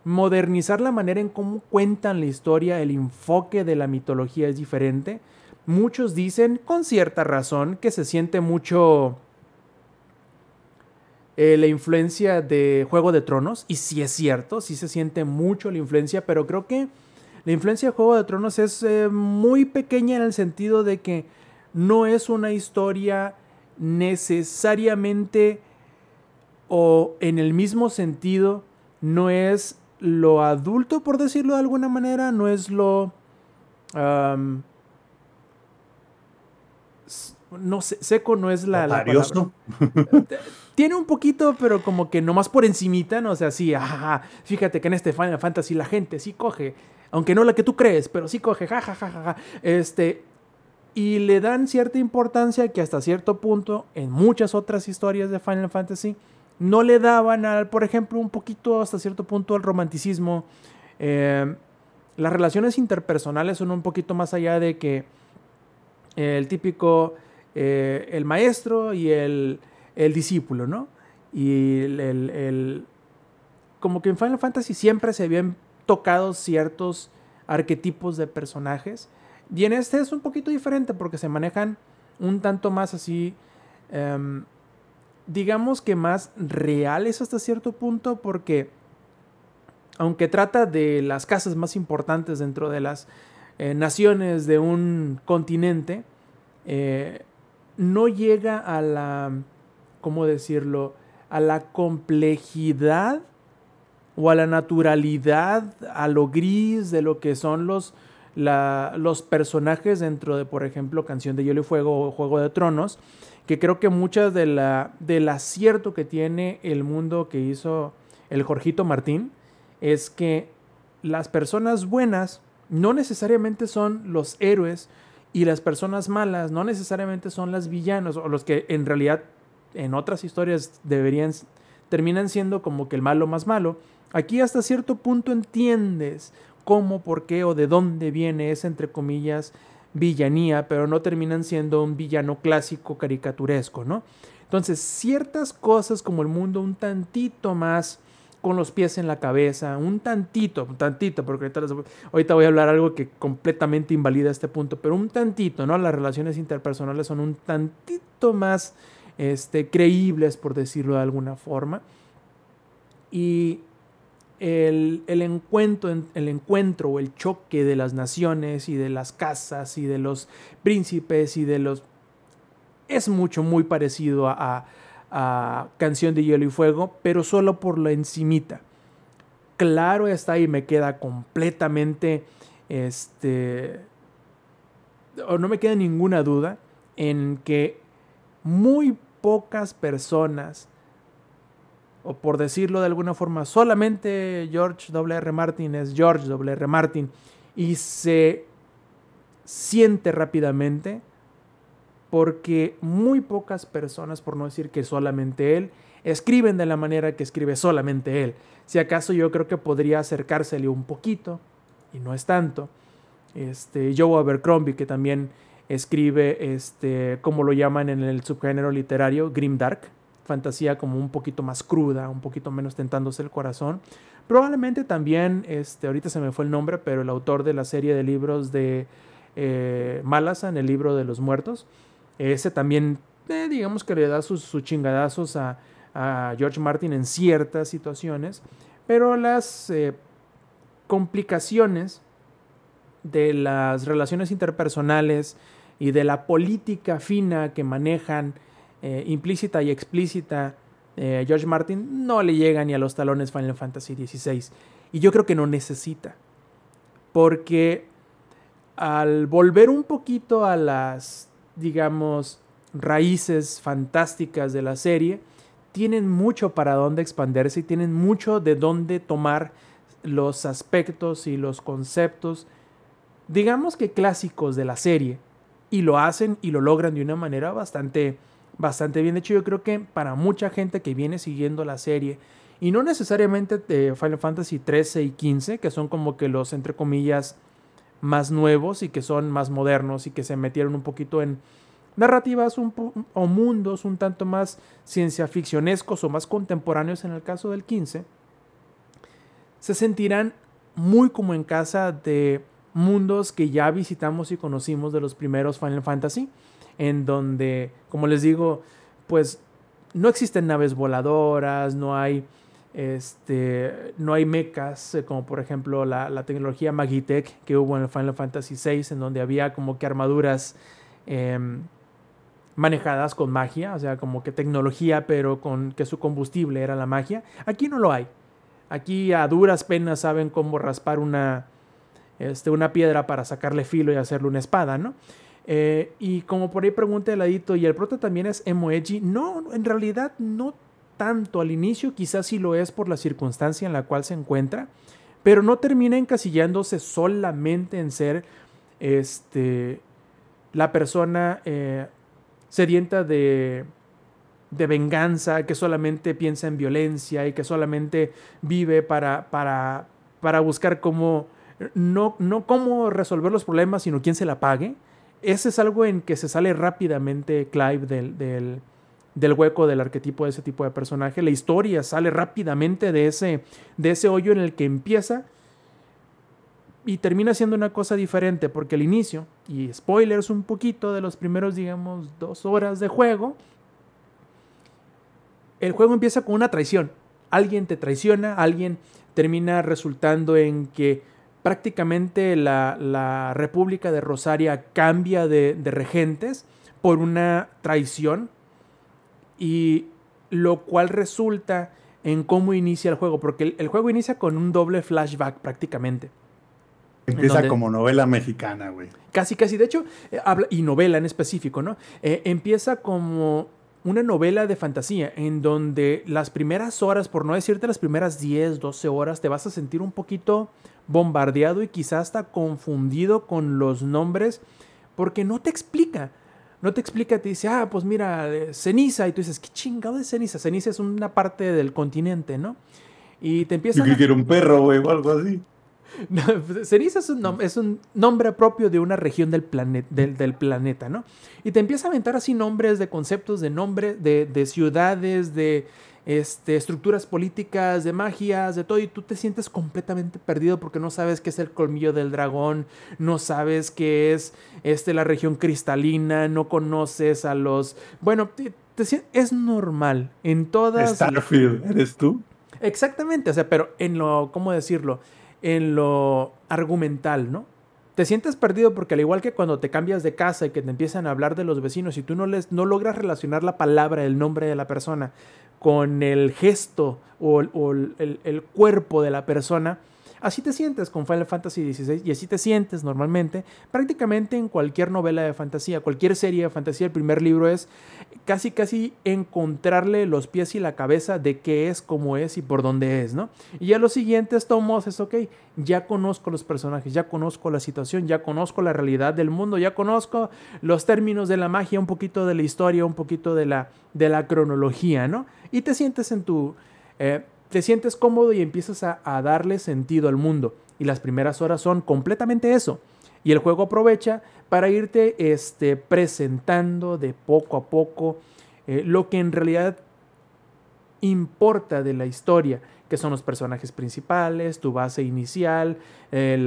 modernizar la manera en cómo cuentan la historia, el enfoque de la mitología es diferente. Muchos dicen, con cierta razón, que se siente mucho eh, la influencia de Juego de Tronos, y sí es cierto, sí se siente mucho la influencia, pero creo que la influencia de Juego de Tronos es eh, muy pequeña en el sentido de que no es una historia necesariamente o en el mismo sentido no es lo adulto, por decirlo de alguna manera, no es lo... no sé, seco no es la, la palabra. Tiene un poquito, pero como que nomás por encimita, ¿no? O sea, sí, ajá, fíjate que en este Final Fantasy la gente sí coge, aunque no la que tú crees, pero sí coge, jajajaja. Este, y le dan cierta importancia que hasta cierto punto, en muchas otras historias de Final Fantasy, no le daban, al, por ejemplo, un poquito hasta cierto punto al romanticismo. Eh, las relaciones interpersonales son un poquito más allá de que el típico, eh, el maestro y el, el discípulo, ¿no? Y el, el- como que en Final Fantasy siempre se habían tocado ciertos arquetipos de personajes. Y en este es un poquito diferente porque se manejan un tanto más así, em, digamos que más reales hasta cierto punto porque aunque trata de las casas más importantes dentro de las eh, naciones de un continente, eh, no llega a la, ¿cómo decirlo? A la complejidad o a la naturalidad, a lo gris de lo que son los, la- los personajes dentro de, por ejemplo, Canción de Hielo y Fuego o Juego de Tronos, que creo que muchas de la, del acierto que tiene el mundo que hizo el Jorgito Martín es que las personas buenas no necesariamente son los héroes y las personas malas no necesariamente son las villanos o los que en realidad en otras historias deberían terminan siendo como que el malo más malo. Aquí hasta cierto punto entiendes cómo, por qué o de dónde viene esa entre comillas villanía, pero no terminan siendo un villano clásico caricaturesco, ¿no? Entonces, ciertas cosas como el mundo un tantito más con los pies en la cabeza, un tantito, un tantito, porque ahorita, ahorita voy a hablar algo que completamente invalida este punto, pero un tantito, ¿no? Las relaciones interpersonales son un tantito más este, creíbles, por decirlo de alguna forma. Y el, el encuentro, el encuentro o el choque de las naciones y de las casas y de los príncipes y de los... es mucho, muy parecido a- a Canción de Hielo y Fuego, pero solo por la encimita. Claro está y me queda completamente, este, o no me queda ninguna duda en que muy pocas personas, o por decirlo de alguna forma, solamente George W.R. Martin es George W.R. Martin y se siente rápidamente porque muy pocas personas, por no decir que solamente él, escriben de la manera que escribe solamente él. Si acaso yo creo que podría acercársele un poquito, y no es tanto. Este, Joe Abercrombie, que también escribe, este, como lo llaman en el subgénero literario, grimdark, fantasía como un poquito más cruda, un poquito menos tentándose el corazón. Probablemente también, este, ahorita se me fue el nombre, pero el autor de la serie de libros de eh, Malazan, el libro de los muertos, ese también, eh, digamos que le da sus, sus chingadazos a, George Martin en ciertas situaciones, pero las eh, complicaciones de las relaciones interpersonales y de la política fina que manejan eh, implícita y explícita George Martin no le llega ni a los talones Final Fantasy XVI. Y yo creo que no necesita. Porque al volver un poquito a las, digamos, raíces fantásticas de la serie, tienen mucho para dónde expandirse y tienen mucho de dónde tomar los aspectos y los conceptos, digamos que clásicos de la serie. Y lo hacen y lo logran de una manera bastante, bastante bien. De hecho, yo creo que para mucha gente que viene siguiendo la serie, y no necesariamente de Final Fantasy 13 y 15, que son como que los, entre comillas, más nuevos y que son más modernos y que se metieron un poquito en narrativas o mundos un tanto más ciencia ficcionescos o más contemporáneos. En el caso del 15, se sentirán muy como en casa de mundos que ya visitamos y conocimos de los primeros Final Fantasy, en donde, como les digo, pues no existen naves voladoras, no hay este, no hay mechas, eh, como por ejemplo la, la tecnología Magitech que hubo en el Final Fantasy VI, en donde había como que armaduras em, manejadas con magia, o sea, como que tecnología, pero con que su combustible era la magia. Aquí no lo hay. Aquí a duras penas saben cómo raspar una, este, una piedra para sacarle filo y hacerle una espada, ¿no? Eh, y como por ahí pregunta el ladito, ¿y el prota también es emo edgy? No, en realidad no tanto al inicio, quizás sí lo es por la circunstancia en la cual se encuentra, pero no termina encasillándose solamente en ser este, la persona eh, sedienta de, de venganza, que solamente piensa en violencia y que solamente vive para, para, para buscar cómo, no, no cómo resolver los problemas, sino quién se la pague. Ese es algo en que se sale rápidamente Clive del, del, del, hueco del arquetipo de ese tipo de personaje. La historia sale rápidamente de ese, de ese hoyo en el que empieza y termina siendo una cosa diferente porque el inicio, y spoilers un poquito de los primeros, digamos, dos horas de juego, el juego empieza con una traición. Alguien te traiciona, alguien termina resultando en que prácticamente la, la República de Rosaria cambia de, de, regentes por una traición y lo cual resulta en cómo inicia el juego, porque el, el juego inicia con un doble flashback prácticamente. Empieza donde, como novela mexicana, güey. Casi, casi. De hecho, eh, habla, y novela en específico, ¿no? Eh, empieza como una novela de fantasía en donde las primeras horas, por no decirte las primeras 10, 12 horas, te vas a sentir un poquito bombardeado y quizás hasta confundido con los nombres porque no te explica. No te explica, te dice, ah, pues mira, ceniza. Y tú dices, ¿qué chingado de ceniza? Ceniza es una parte del continente, ¿no? Y te empieza. Yo que quiero un perro, güey, o algo así. No, Ceniza es un, es un, nombre propio de una región del, planet del, del, planeta, ¿no? Y te empieza a aventar así nombres de conceptos, de nombres, de, de, ciudades, de este, estructuras políticas, de magias, de todo, y tú te sientes completamente perdido porque no sabes qué es el colmillo del dragón, no sabes qué es este, la región cristalina, no conoces a los... Bueno, te, te, es normal en todas... Starfield, ¿eres tú? Exactamente, o sea, pero en lo, ¿cómo decirlo? en lo argumental, ¿no? Te sientes perdido porque al igual que cuando te cambias de casa y que te empiezan a hablar de los vecinos y tú no, les, no logras relacionar la palabra, el nombre de la persona con el gesto o, o el, el, cuerpo de la persona, así te sientes con Final Fantasy XVI y así te sientes normalmente prácticamente en cualquier novela de fantasía, cualquier serie de fantasía. El primer libro es casi casi encontrarle los pies y la cabeza de qué es, cómo es y por dónde es, ¿no? Y ya los siguientes tomos es, ok, ya conozco los personajes, ya conozco la situación, ya conozco la realidad del mundo, ya conozco los términos de la magia, un poquito de la historia, un poquito de la, de la cronología, ¿no? Y te sientes en tu... Eh, te sientes cómodo y empiezas a, darle sentido al mundo. Y las primeras horas son completamente eso. Y el juego aprovecha para irte este, presentando de poco a poco eh, lo que en realidad importa de la historia, que son los personajes principales, tu base inicial, eh,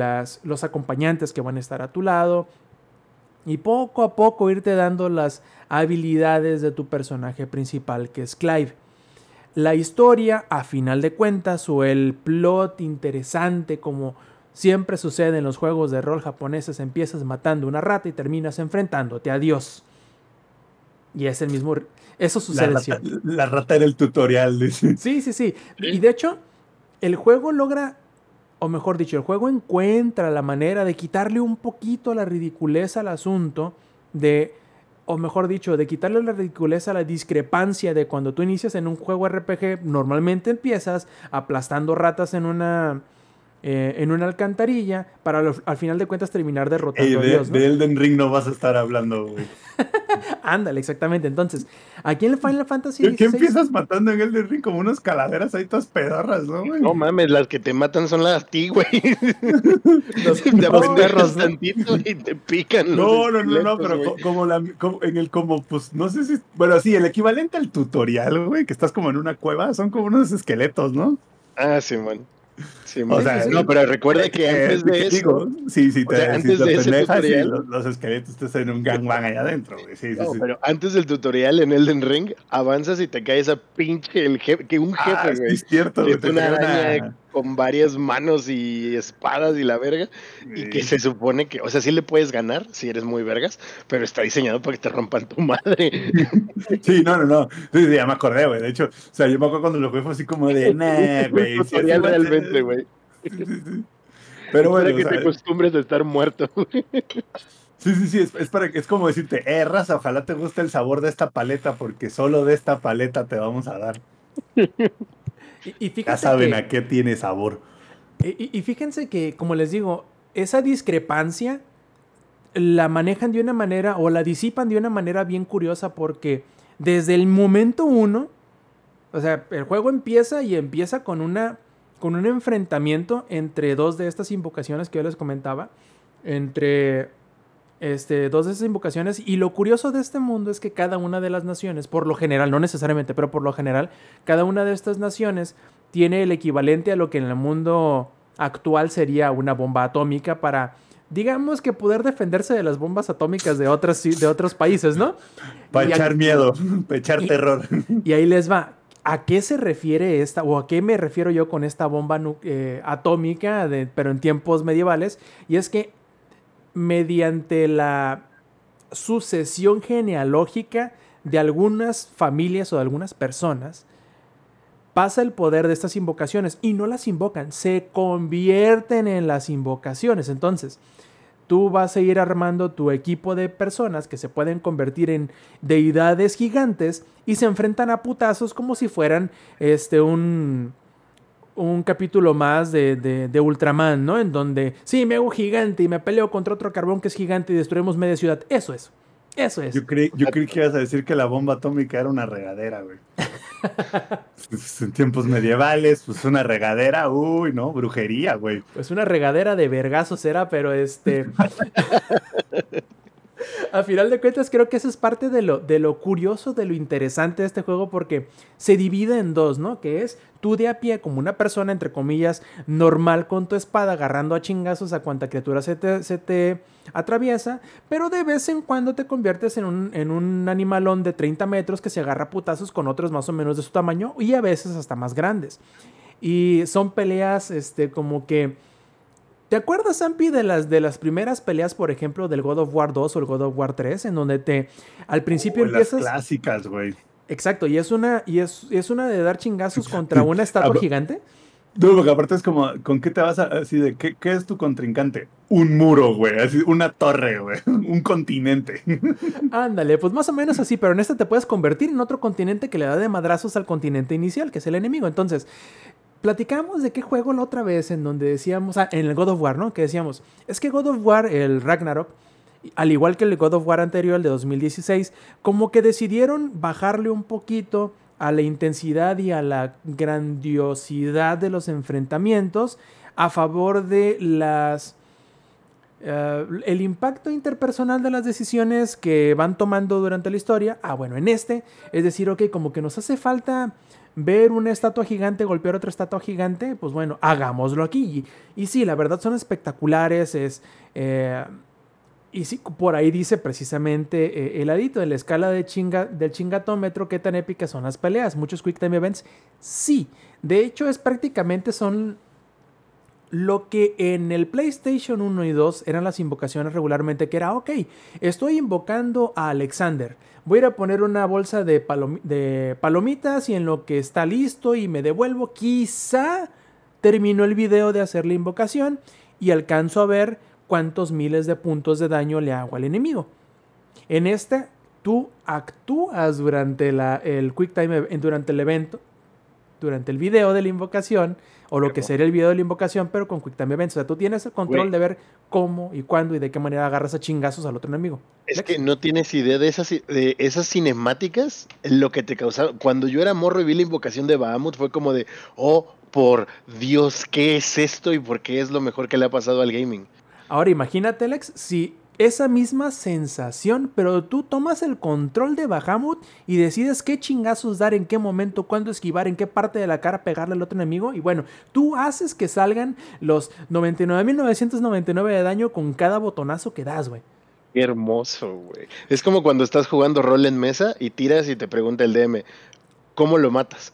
los acompañantes que van a estar a tu lado. Y poco a poco irte dando las habilidades de tu personaje principal, que es Clive la historia, a final de cuentas, o el plot interesante, como siempre sucede en los juegos de rol japoneses, empiezas matando una rata y terminas enfrentándote a Dios. Y es el mismo. Eso sucede la rata, siempre. La rata era el tutorial. Dice. Sí, sí, sí. Y de hecho, el juego logra, o mejor dicho, el juego encuentra la manera de quitarle un poquito la ridiculez al asunto de o mejor dicho, de quitarle la ridiculez a la discrepancia de cuando tú inicias en un juego RPG, normalmente empiezas aplastando ratas en una eh, en una alcantarilla para lo, al final de cuentas terminar derrotando Ey, de, a Dios. ¿no? de Elden Ring no vas a estar hablando, güey. Ándale, exactamente. Entonces, aquí en el Final Fantasy ¿Qué, ¿Qué empiezas matando en Elden Ring como unas calaveras ahí todas pedorras, no, güey? No mames, las que te matan son las ti, güey. Los, te los perros, ¿no? tantito y te pican. No, no, no, no, pero co- como, la, como en el como, pues, no sé si, bueno, sí, el equivalente al tutorial, güey, que estás como en una cueva, son como unos esqueletos, ¿no? Ah, Simón. Simón. O sea, no, pero recuerda que antes de eso. digo, sí, sí, o te, sea, si antes te de ese pendejas, sí, tutorial- los, los esqueletos te hacen un gangbang allá adentro, güey, sí, sí, No, sí. pero antes del tutorial en Elden Ring, avanzas y te cae esa pinche, el jefe, que un Ah, jefe, sí, güey. es cierto, es te una pega araña con varias manos y espadas y la verga. Y que se supone que, o sea, sí le puedes ganar si eres muy vergas, pero está diseñado para que te rompan tu madre. Sí, no, no, no. Sí, sí, ya me acordé, güey. De hecho, o sea, yo me acuerdo cuando lo jugué fue así como de, nah, güey. Sí, tutorial así va a ser". realmente, güey. Sí, sí. Pero bueno, Para que o te acostumbres a estar muerto. güey. Sí, sí, sí, es, es para, es como decirte, eh, raza, ojalá te guste el sabor de esta paleta porque solo de esta paleta te vamos a dar. Y, y fíjate Ya saben que- a qué tiene sabor. Y, y fíjense que, como les digo, esa discrepancia la manejan de una manera o la disipan de una manera bien curiosa porque desde el momento uno, o sea, el juego empieza y empieza con una con un enfrentamiento entre dos de estas invocaciones que yo les comentaba, entre este, dos de esas invocaciones. Y lo curioso de este mundo es que cada una de las naciones, por lo general, no necesariamente, pero por lo general, cada una de estas naciones tiene el equivalente a lo que en el mundo actual sería una bomba atómica para, digamos que poder defenderse de las bombas atómicas de, otras, de otros países, ¿no? Para echar aquí- miedo, para echar y- terror. y ahí les va. ¿A qué se refiere esta, o a qué me refiero yo con esta bomba eh, atómica, de- pero en tiempos medievales? Y es que mediante la sucesión genealógica de algunas familias o de algunas personas, pasa el poder de estas invocaciones y no las invocan, se convierten en las invocaciones. Entonces, tú vas a ir armando tu equipo de personas que se pueden convertir en deidades gigantes y se enfrentan a putazos como si fueran este un un capítulo más de, de, de Ultraman, ¿no? En donde, sí, me hago gigante y me peleo contra otro carbón que es gigante y destruimos media ciudad. Eso es. Eso es. Yo creí, yo creí que ibas a decir que la bomba atómica era una regadera, güey. Pues, en tiempos medievales, pues una regadera, uy, no, brujería, güey. Pues una regadera de vergazos era, pero este. A final de cuentas, creo que eso es parte de lo, de lo curioso, de lo interesante de este juego, porque se divide en dos, ¿no? Que es tú de a pie, como una persona, entre comillas, normal con tu espada, agarrando a chingazos a cuanta criatura se te, se te atraviesa, pero de vez en cuando te conviertes en un, en un animalón de 30 metros que se agarra putazos con otros más o menos de su tamaño y a veces hasta más grandes. Y son peleas, este, como que ¿Te acuerdas, Zampi, de las, de las primeras peleas, por ejemplo, del God of War 2 o el God of War 3, en donde te al principio las empiezas. clásicas, güey. Exacto, y es una, y es, es una de dar chingazos contra una estatua gigante. No, porque aparte es como, ¿con qué te vas a así de qué, qué es tu contrincante? Un muro, güey, así, una torre, güey, un continente. Ándale, pues más o menos así, pero en esta te puedes convertir en otro continente que le da de madrazos al continente inicial, que es el enemigo. Entonces, platicamos de qué juego la otra vez en donde decíamos, ah, en el God of War, ¿no? Que decíamos, es que God of War, el Ragnarok, al igual que el God of War anterior, el de 2016, como que decidieron bajarle un poquito a la intensidad y a la grandiosidad de los enfrentamientos a favor de las eh, el impacto interpersonal de las decisiones que van tomando durante la historia. Ah, bueno, en este, es decir, ok, como que nos hace falta ver una estatua gigante golpear otra estatua gigante, pues bueno, hagámoslo aquí. Y, sí, la verdad son espectaculares, es... eh, y sí, por ahí dice precisamente eh, el adito de la escala de chinga, del chingatómetro, qué tan épicas son las peleas. Muchos Quick Time Events, sí. De hecho, es prácticamente son lo que en el PlayStation 1 y 2 eran las invocaciones regularmente, que era, ok, estoy invocando a Alexander. Voy a ir a poner una bolsa de, palom- de palomitas y en lo que está listo y me devuelvo, quizá termino el video de hacer la invocación y alcanzo a ver cuántos miles de puntos de daño le hago al enemigo. En este, tú actúas durante el Quick Time, ev- durante el evento, durante el video de la invocación, o lo que sería el video de la invocación, pero con Quick Time Events. O sea, tú tienes el control Güey. de ver cómo y cuándo y de qué manera agarras a chingazos al otro enemigo. Es que no tienes idea de esas, de esas cinemáticas, lo que te causaron. Cuando yo era morro y vi la invocación de Bahamut, fue como de, oh, por Dios, ¿qué es esto y por qué es lo mejor que le ha pasado al gaming? Ahora imagínate, Lex, si esa misma sensación, pero tú tomas el control de Bahamut y decides qué chingazos dar, en qué momento, cuándo esquivar, en qué parte de la cara pegarle al otro enemigo. Y bueno, tú haces que salgan los 99.999 de daño con cada botonazo que das, güey. Qué hermoso, güey. Es como cuando estás jugando rol en mesa y tiras y te pregunta el DM, ¿cómo lo matas?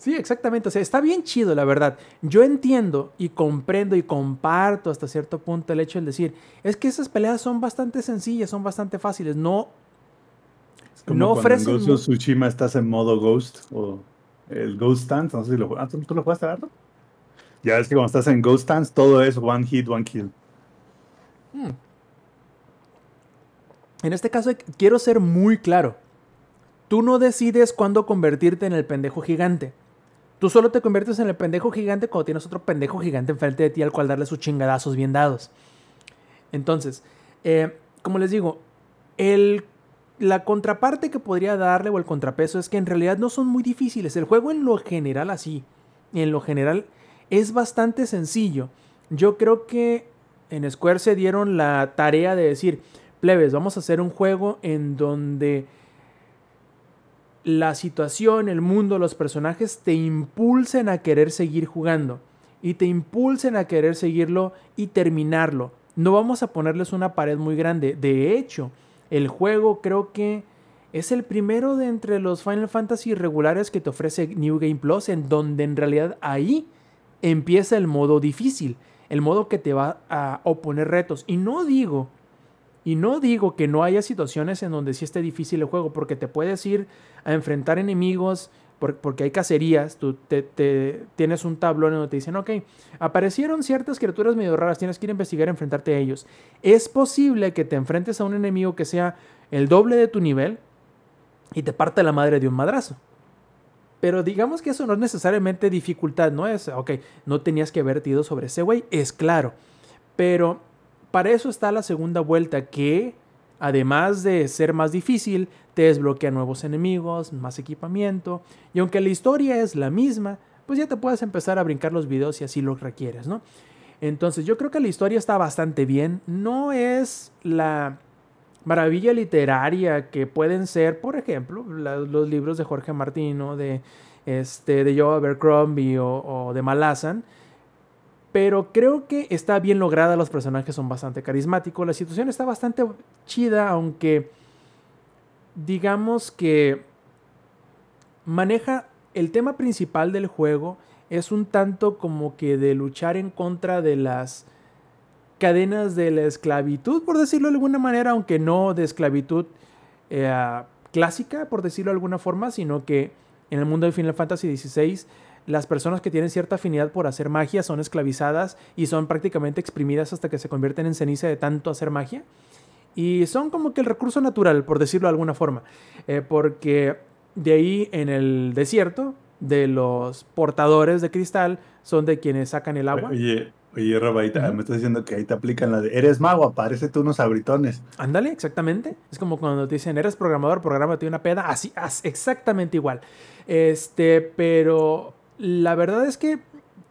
Sí, exactamente. O sea, está bien chido, la verdad. Yo entiendo y comprendo y comparto hasta cierto punto el hecho de decir, es que esas peleas son bastante sencillas, son bastante fáciles. No, como No cuando ofrecen en Ghost Tsushima estás en modo Ghost o el Ghost Stance, no sé si lo ah, ¿tú, tú lo jugaste? Ya ves que cuando estás en Ghost Stance todo es one hit, one kill. En este caso quiero ser muy claro. Tú no decides cuándo convertirte en el pendejo gigante. Tú solo te conviertes en el pendejo gigante cuando tienes otro pendejo gigante enfrente de ti al cual darle sus chingadazos bien dados. Entonces, eh, como les digo, el, la contraparte que podría darle o el contrapeso es que en realidad no son muy difíciles. El juego en lo general así, en lo general es bastante sencillo. Yo creo que en Square se dieron la tarea de decir, plebes, vamos a hacer un juego en donde la situación, el mundo, los personajes te impulsen a querer seguir jugando y te impulsen a querer seguirlo y terminarlo. No vamos a ponerles una pared muy grande. De hecho, el juego creo que es el primero de entre los Final Fantasy regulares que te ofrece New Game Plus, en donde en realidad ahí empieza el modo difícil, el modo que te va a oponer retos. Y no digo y no digo que no haya situaciones en donde sí esté difícil el juego, porque te puedes ir a enfrentar enemigos, porque hay cacerías, tú te, tienes un tablón donde te dicen, ok, aparecieron ciertas criaturas medio raras, tienes que ir a investigar y enfrentarte a ellos. Es posible que te enfrentes a un enemigo que sea el doble de tu nivel y te parte la madre de un madrazo. Pero digamos que eso no es necesariamente dificultad, no es, ok, no tenías que haber ido sobre ese güey, es claro. Pero para eso está la segunda vuelta que, además de ser más difícil, te desbloquea nuevos enemigos, más equipamiento, y aunque la historia es la misma, pues ya te puedes empezar a brincar los videos si así lo requieres, ¿no? Entonces yo creo que la historia está bastante bien, no es la maravilla literaria que pueden ser, por ejemplo, los libros de Jorge Martino, de, este, de Joe Abercrombie o, o de Malazan, pero creo que está bien lograda, los personajes son bastante carismáticos, la situación está bastante chida, aunque digamos que maneja el tema principal del juego es un tanto como que de luchar en contra de las cadenas de la esclavitud, por decirlo de alguna manera, aunque no de esclavitud eh, clásica, por decirlo de alguna forma, sino que en el mundo de Final Fantasy XVI las personas que tienen cierta afinidad por hacer magia son esclavizadas y son prácticamente exprimidas hasta que se convierten en ceniza de tanto hacer magia. Y son como que el recurso natural, por decirlo de alguna forma. Eh, porque de ahí en el desierto, de los portadores de cristal, son de quienes sacan el agua. Oye, oye, Robaita, me estás diciendo que ahí te aplican la de, eres mago, aparece tú unos abritones. Ándale, exactamente. Es como cuando te dicen, eres programador, prográmate una peda, así, así, exactamente igual. Este, pero la verdad es que,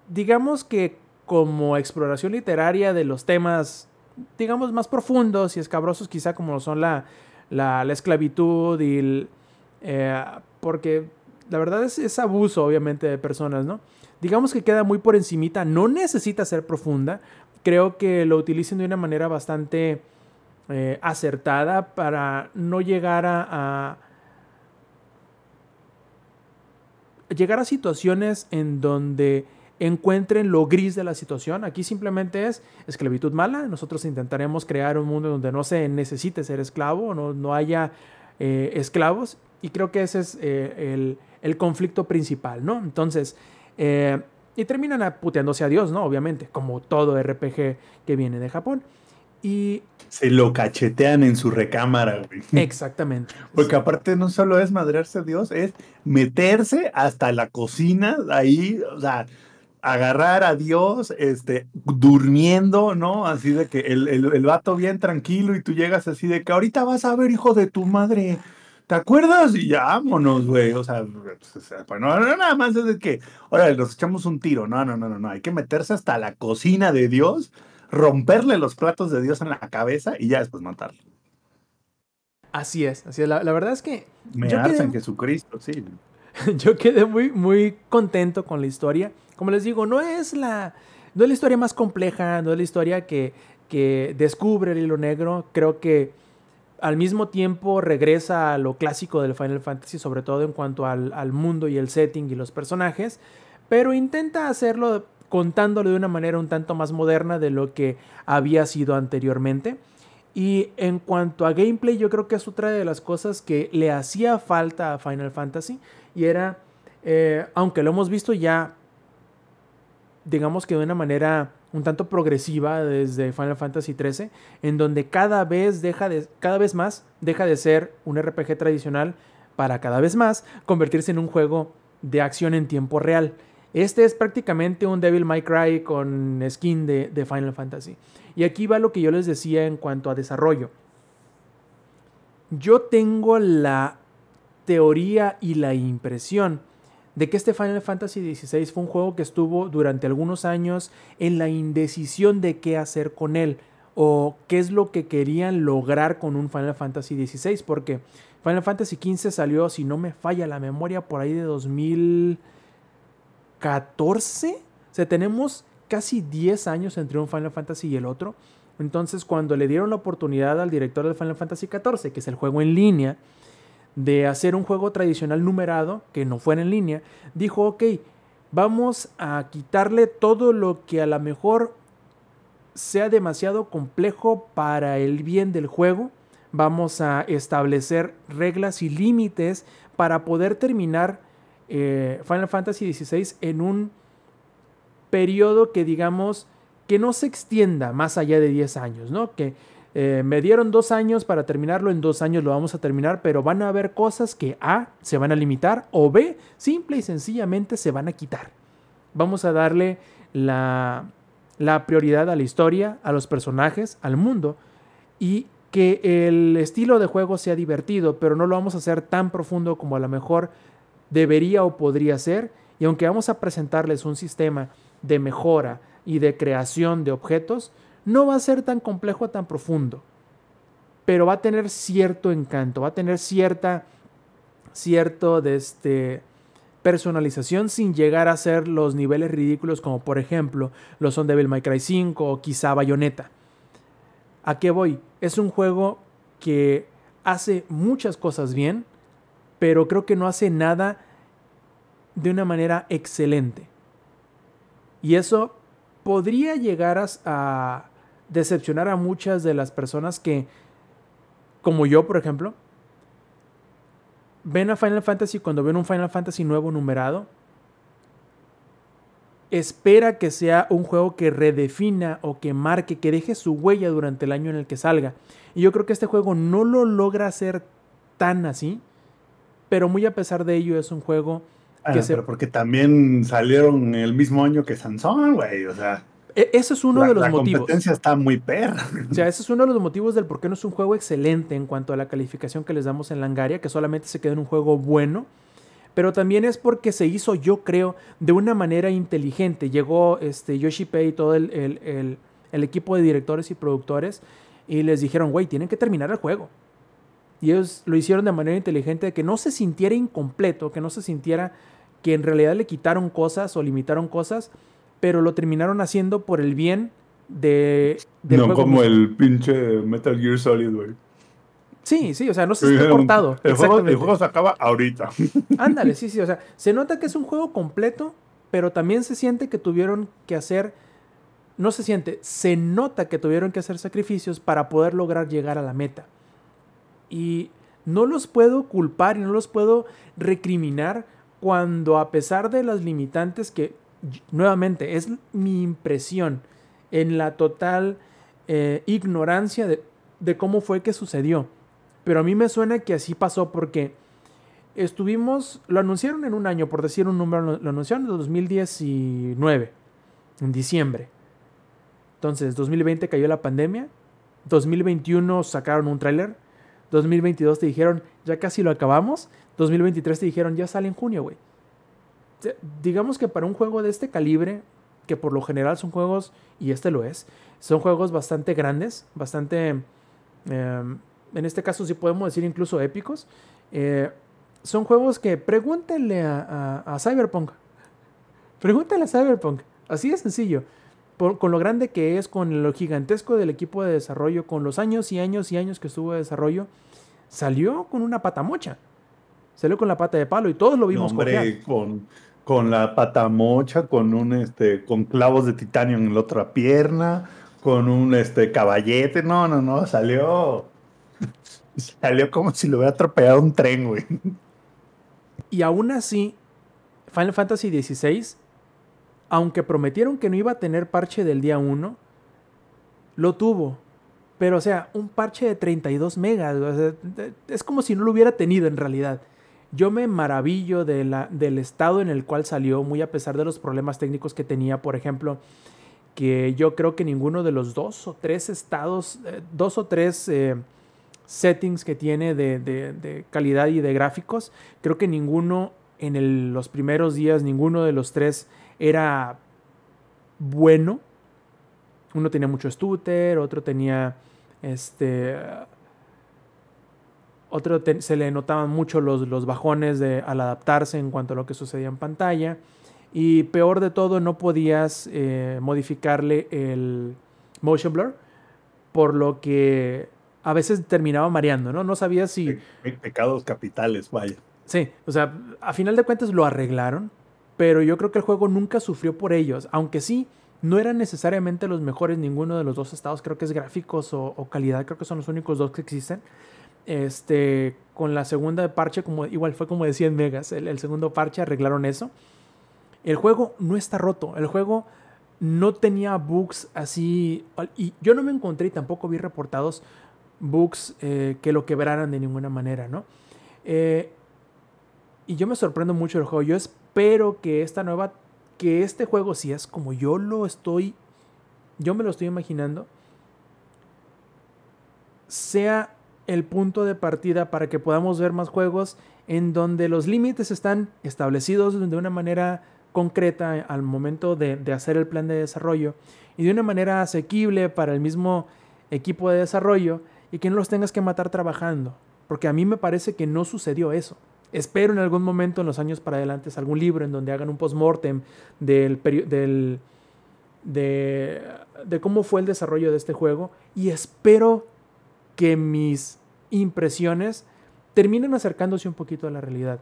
digamos que como exploración literaria de los temas, digamos, más profundos y escabrosos, quizá como son la, la, esclavitud y el, eh, porque la verdad es, es, abuso, obviamente, de personas, ¿no? Digamos que queda muy por encimita, no necesita ser profunda. Creo que lo utilicen de una manera bastante eh, acertada para no llegar a llegar a situaciones en donde encuentren lo gris de la situación. Aquí simplemente es esclavitud mala. Nosotros intentaremos crear un mundo donde no se necesite ser esclavo, no, no haya eh, esclavos. Y creo que ese es eh, el, conflicto principal, ¿no? Entonces, eh, y terminan puteándose a Dios, ¿no? Obviamente, como todo RPG que viene de Japón. Y se lo cachetean en su recámara, güey. Exactamente. Porque aparte no solo es madrearse a Dios, es meterse hasta la cocina, ahí, o sea, agarrar a Dios, este, durmiendo, ¿no? Así de que el, el, vato bien tranquilo y tú llegas así de que ahorita vas a ver, hijo de tu madre. ¿Te acuerdas? Y ya vámonos, güey. O sea, pues, no, no, nada más es de que, órale, nos echamos un tiro. No, no, no, no, no. Hay que meterse hasta la cocina de Dios romperle los platos de Dios en la cabeza y ya después matarlo. Así es, así es. La, verdad es que. Me arce en Jesucristo, sí. yo quedé muy, muy contento con la historia. Como les digo, no es la, no es la historia más compleja, no es la historia que, que descubre el hilo negro. Creo que al mismo tiempo regresa a lo clásico del Final Fantasy, sobre todo en cuanto al, al mundo y el setting y los personajes, pero intenta hacerlo contándolo de una manera un tanto más moderna de lo que había sido anteriormente. Y en cuanto a gameplay, yo creo que es otra de las cosas que le hacía falta a Final Fantasy. Y era, eh, aunque lo hemos visto ya, digamos que de una manera un tanto progresiva desde Final Fantasy XIII, en donde cada vez, deja de, cada vez más deja de ser un RPG tradicional para cada vez más convertirse en un juego de acción en tiempo real. Este es prácticamente un Devil May Cry con skin de, Final Fantasy. Y aquí va lo que yo les decía en cuanto a desarrollo. Yo tengo la teoría y la impresión de que este Final Fantasy XVI fue un juego que estuvo durante algunos años en la indecisión de qué hacer con él o qué es lo que querían lograr con un Final Fantasy XVI, porque Final Fantasy XV salió, si no me falla la memoria, por ahí de 2014. O sea, tenemos casi 10 años entre un Final Fantasy y el otro. Entonces, cuando le dieron la oportunidad al director del Final Fantasy XIV, que es el juego en línea, de hacer un juego tradicional numerado, que no fuera en línea, dijo, ok, vamos a quitarle todo lo que a lo mejor sea demasiado complejo para el bien del juego. Vamos a establecer reglas y límites para poder terminar eh, Final Fantasy XVI en un periodo que digamos que no se extienda más allá de 10 años, ¿no? Que eh, me dieron dos años para terminarlo, en dos años lo vamos a terminar, pero van a haber cosas que A, se van a limitar, o B, simple y sencillamente se van a quitar. Vamos a darle la, la prioridad a la historia, a los personajes, al mundo, y que el estilo de juego sea divertido, pero no lo vamos a hacer tan profundo como a lo mejor debería o podría ser, y aunque vamos a presentarles un sistema de mejora y de creación de objetos, no va a ser tan complejo, tan profundo, pero va a tener cierto encanto, va a tener cierta, cierto de este, personalización sin llegar a ser los niveles ridículos como por ejemplo lo son Devil May Cry 5 o quizá Bayonetta. ¿A qué voy? Es un juego que hace muchas cosas bien, pero creo que no hace nada de una manera excelente. Y eso podría llegar a, decepcionar a muchas de las personas que, como yo, por ejemplo, ven a Final Fantasy cuando ven un Final Fantasy nuevo numerado, espera que sea un juego que redefina o que marque, que deje su huella durante el año en el que salga. Y yo creo que este juego no lo logra hacer tan así, pero muy a pesar de ello es un juego que se... porque también salieron el mismo año que Sansón, güey, o sea... E, ese es uno de los motivos. La competencia está muy perra. O sea, ese es uno de los motivos del por qué no es un juego excelente en cuanto a la calificación que les damos en Langaria, que solamente se queda en un juego bueno. Pero también es porque se hizo, yo creo, de una manera inteligente. Llegó este, Yoshi y todo el, el, el, equipo de directores y productores y les dijeron, güey, tienen que terminar el juego. Y ellos lo hicieron de manera inteligente, que no se sintiera incompleto, que no se sintiera que en realidad le quitaron cosas o limitaron cosas, pero lo terminaron haciendo por el bien de... no como el pinche Metal Gear Solid, güey. Sí, sí, o sea, no se está cortado. El juego, el juego se acaba ahorita. Ándale, sí, sí, o sea, se nota que es un juego completo, pero también se siente que tuvieron que hacer, no se siente, se nota que tuvieron que hacer sacrificios para poder lograr llegar a la meta. Y no los puedo culpar y no los puedo recriminar cuando a pesar de las limitantes que nuevamente, es mi impresión en la total eh, ignorancia de, cómo fue que sucedió. Pero a mí me suena que así pasó porque estuvimos, lo anunciaron en un año, por decir un número, lo anunciaron en 2019, en diciembre. Entonces, 2020 cayó la pandemia, 2021 sacaron un tráiler, 2022 te dijeron, ya casi lo acabamos, 2023 te dijeron, ya sale en junio, güey digamos que para un juego de este calibre, que por lo general son juegos, y este lo es, son juegos bastante grandes, bastante, em, en este caso sí podemos decir incluso épicos, eh, son juegos que pregúntenle a, Cyberpunk, pregúntenle a Cyberpunk, así de sencillo. Con lo grande que es, con lo gigantesco del equipo de desarrollo, con los años y años y años que estuvo de desarrollo, salió con una pata mocha. Salió con la pata de palo y todos lo vimos no, con con la pata mocha, con un este, con clavos de titanio en la otra pierna, con un este caballete, no, no, no, salió. Salió como si le hubiera atropellado un tren, güey. Y aún así, Final Fantasy XVI aunque prometieron que no iba a tener parche del día 1, lo tuvo. Pero, o sea, un parche de 32 megas. es como si no lo hubiera tenido en realidad. Yo me maravillo de la, del estado en el cual salió, muy a pesar de los problemas técnicos que tenía. Por ejemplo, que yo creo que ninguno de los dos o tres estados, eh, dos o tres eh, settings que tiene de, calidad y de gráficos, creo que ninguno en los primeros días, ninguno de los tres era bueno. Uno tenía mucho stutter, otro tenía este otro se le notaban mucho los, los bajones de, al adaptarse en cuanto a lo que sucedía en pantalla. Y peor de todo, no podías eh, modificarle el motion blur, por lo que a veces terminaba mareando, ¿no? No sabías si... pecados capitales, vaya. Sí, o sea, a final de cuentas lo arreglaron, pero yo creo que el juego nunca sufrió por ellos, aunque sí, no eran necesariamente los mejores ninguno de los dos estados, creo que es gráficos o, calidad, creo que son los únicos dos que existen. Este, con la segunda parche, como, igual fue como de 100 megas. El, segundo parche arreglaron eso. El juego no está roto. El juego no tenía bugs así. Y yo no me encontré y tampoco vi reportados bugs eh, que lo quebraran de ninguna manera, ¿no? Eh, y yo me sorprendo mucho del juego. Yo espero que esta nueva. Que este juego, si es como yo lo estoy. Yo me lo estoy imaginando. Sea el punto de partida para que podamos ver más juegos en donde los límites están establecidos de una manera concreta al momento de, hacer el plan de desarrollo y de una manera asequible para el mismo equipo de desarrollo y que no los tengas que matar trabajando. Porque a mí me parece que no sucedió eso. Espero en algún momento en los años para adelante algún libro en donde hagan un post-mortem del, del, de, de cómo fue el desarrollo de este juego y espero que mis impresiones terminan acercándose un poquito a la realidad.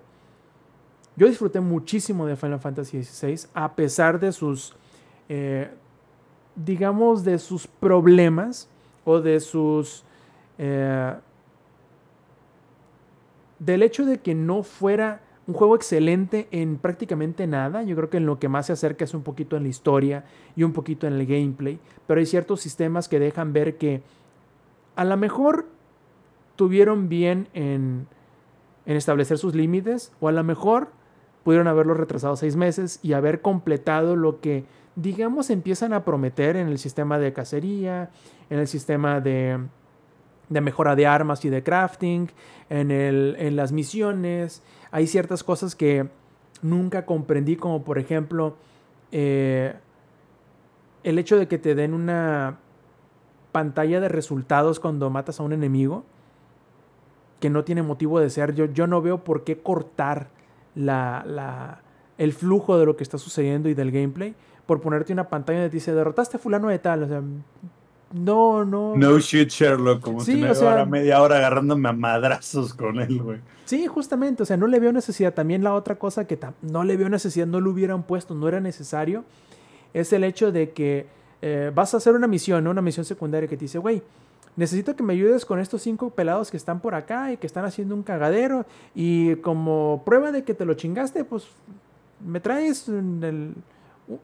Yo disfruté muchísimo de Final Fantasy XVI a pesar de sus, eh, digamos, de sus problemas o de sus... Eh, del hecho de que no fuera un juego excelente en prácticamente nada. Yo creo que en lo que más se acerca es un poquito en la historia y un poquito en el gameplay. Pero hay ciertos sistemas que dejan ver que a lo mejor tuvieron bien en, establecer sus límites o a lo mejor pudieron haberlo retrasado seis meses y haber completado lo que, digamos, empiezan a prometer en el sistema de cacería, en el sistema de, de mejora de armas y de crafting, en, el, en las misiones. Hay ciertas cosas que nunca comprendí, como por ejemplo eh, el hecho de que te den una pantalla de resultados cuando matas a un enemigo que no tiene motivo de ser. Yo, yo no veo por qué cortar la, la, el flujo de lo que está sucediendo y del gameplay por ponerte una pantalla donde dice derrotaste a fulano de tal. O sea, no, no. No shit, Sherlock. Como si me o media hora agarrándome a madrazos con él, güey. Sí, justamente. O sea, no le veo necesidad. También la otra cosa que no le veo necesidad, no lo hubieran puesto, no era necesario, es el hecho de que eh, vas a hacer una misión, una misión secundaria que te dice, güey, necesito que me ayudes con estos cinco pelados que están por acá y que están haciendo un cagadero. Y como prueba de que te lo chingaste, pues me traes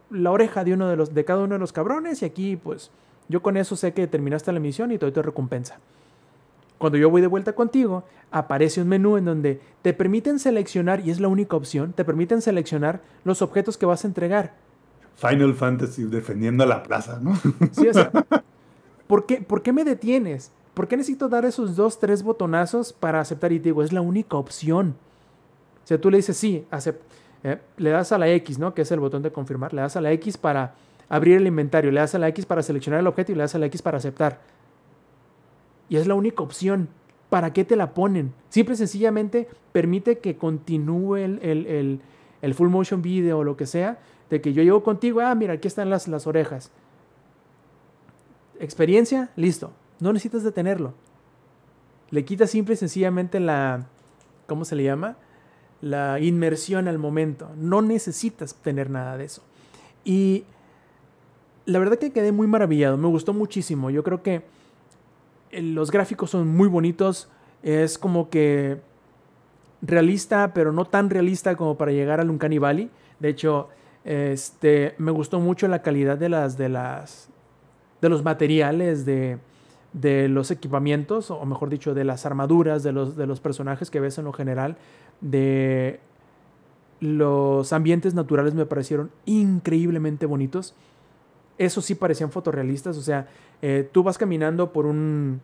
la oreja de uno de los de cada uno de los cabrones y aquí pues yo con eso sé que terminaste la misión y todo te recompensa. Cuando yo voy de vuelta contigo, aparece un menú en donde te permiten seleccionar, y es la única opción, te permiten seleccionar los objetos que vas a entregar. Final Fantasy defendiendo la plaza, ¿no? Sí, o sea, ¿Por qué, me detienes? ¿Por qué necesito dar esos dos, tres botonazos para aceptar? Y te digo, es la única opción. O sea, tú le dices, sí, eh, le das a la X, ¿no? Que es el botón de confirmar. Le das a la X para abrir el inventario. Le das a la X para seleccionar el objeto y le das a la X para aceptar. Y es la única opción. ¿Para qué te la ponen? Simple y sencillamente permite que continúe el, full motion video o lo que sea. De que yo llego contigo, ah, mira, aquí están las, las orejas experiencia, listo. No necesitas detenerlo. Le quitas simple y sencillamente la, ¿cómo se le llama? La inmersión al momento. No necesitas tener nada de eso. Y la verdad que quedé muy maravillado. Me gustó muchísimo. Yo creo que los gráficos son muy bonitos. Es como que realista, pero no tan realista como para llegar al Uncanny Valley. De hecho, Este, me gustó mucho la calidad de las, de las, de los materiales, de, de los equipamientos, o mejor dicho, de las armaduras, de los, de los personajes que ves en lo general, de los ambientes naturales me parecieron increíblemente bonitos. Eso sí parecían fotorrealistas, o sea, eh, tú vas caminando por, un,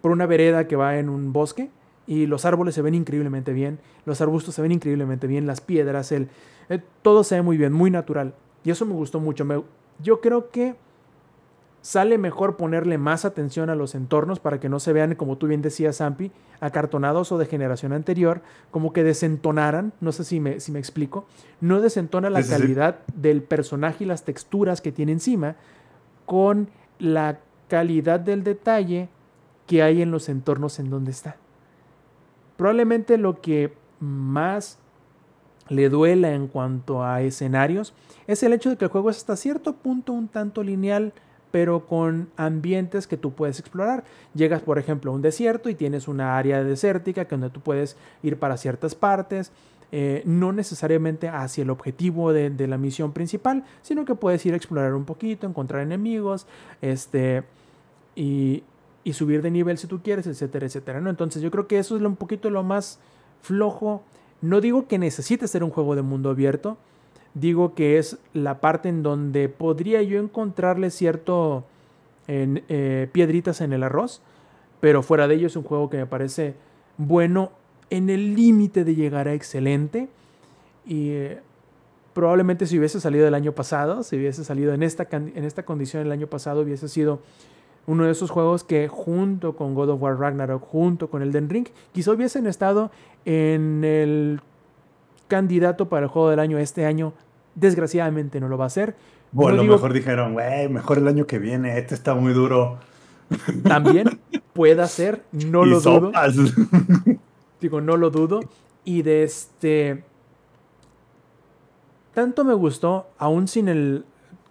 por una vereda que va en un bosque y los árboles se ven increíblemente bien, los arbustos se ven increíblemente bien, las piedras, el, eh, todo se ve muy bien, muy natural. Y eso me gustó mucho. yo creo que sale mejor ponerle más atención a los entornos para que no se vean, como tú bien decías, Zampi, acartonados o de generación anterior, como que desentonaran, no sé si me, si me explico, no desentona la calidad del personaje y las texturas que tiene encima con la calidad del detalle que hay en los entornos en donde está. Probablemente lo que más le duela en cuanto a escenarios es el hecho de que el juego es hasta cierto punto un tanto lineal pero con ambientes que tú puedes explorar. Llegas, por ejemplo, a un desierto y tienes una área desértica donde tú puedes ir para ciertas partes, eh, no necesariamente hacia el objetivo de, la misión principal, sino que puedes ir a explorar un poquito, encontrar enemigos, este, y, subir de nivel si tú quieres, etcétera, etcétera. ¿no? Entonces yo creo que eso es un poquito lo más flojo. No digo que necesite ser un juego de mundo abierto, digo que es la parte en donde podría yo encontrarle cierto en, eh, piedritas en el arroz, pero fuera de ello es un juego que me parece bueno en el límite de llegar a excelente. Y eh, probablemente si hubiese salido el año pasado, si hubiese salido en esta, en esta condición el año pasado, hubiese sido uno de esos juegos que junto con God of War Ragnarok, junto con Elden Ring, quizá hubiesen estado en el candidato para el juego del año este año. Desgraciadamente no lo va a hacer. O a lo mejor dijeron, güey, mejor el año que viene, este está muy duro. También puede ser, no lo dudo. Digo, no lo dudo. Y de este. Tanto me gustó, aún sin el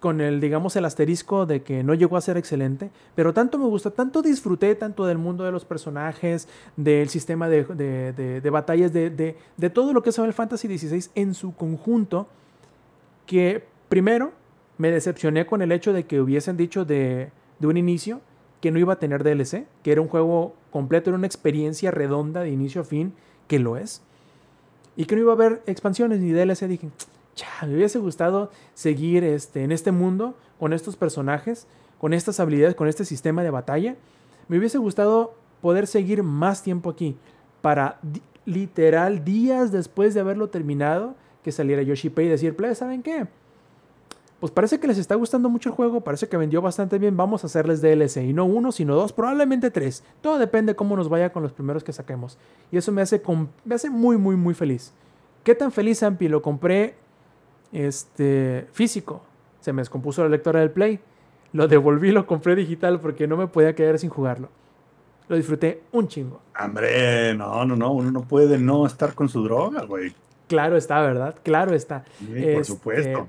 con el, digamos, el asterisco de que no llegó a ser excelente, pero tanto me gusta, tanto disfruté tanto del mundo de los personajes, del sistema de, de, batallas, de, todo lo que es Final Fantasy XVI en su conjunto, que primero me decepcioné con el hecho de que hubiesen dicho de, un inicio que no iba a tener DLC, que era un juego completo, era una experiencia redonda de inicio a fin, que lo es, y que no iba a haber expansiones ni DLC, dije, me hubiese gustado seguir este, en este mundo con estos personajes, con estas habilidades, con este sistema de batalla. Me hubiese gustado poder seguir más tiempo aquí para literal días después de haberlo terminado que saliera Yoshi Pay y decir, ¿saben qué? Pues parece que les está gustando mucho el juego, parece que vendió bastante bien, vamos a hacerles DLC. Y no uno, sino dos, probablemente tres. Todo depende de cómo nos vaya con los primeros que saquemos. Y eso me hace, me hace muy, muy, muy feliz. ¿Qué tan feliz, Ampi? Lo compré este, físico. Se me descompuso la lectora del Play. Lo devolví, lo compré digital porque no me podía quedar sin jugarlo. Lo disfruté un chingo. Hombre, no, no, no. Uno no puede no estar con su droga, güey. Claro está, ¿verdad? Claro está. por este, supuesto.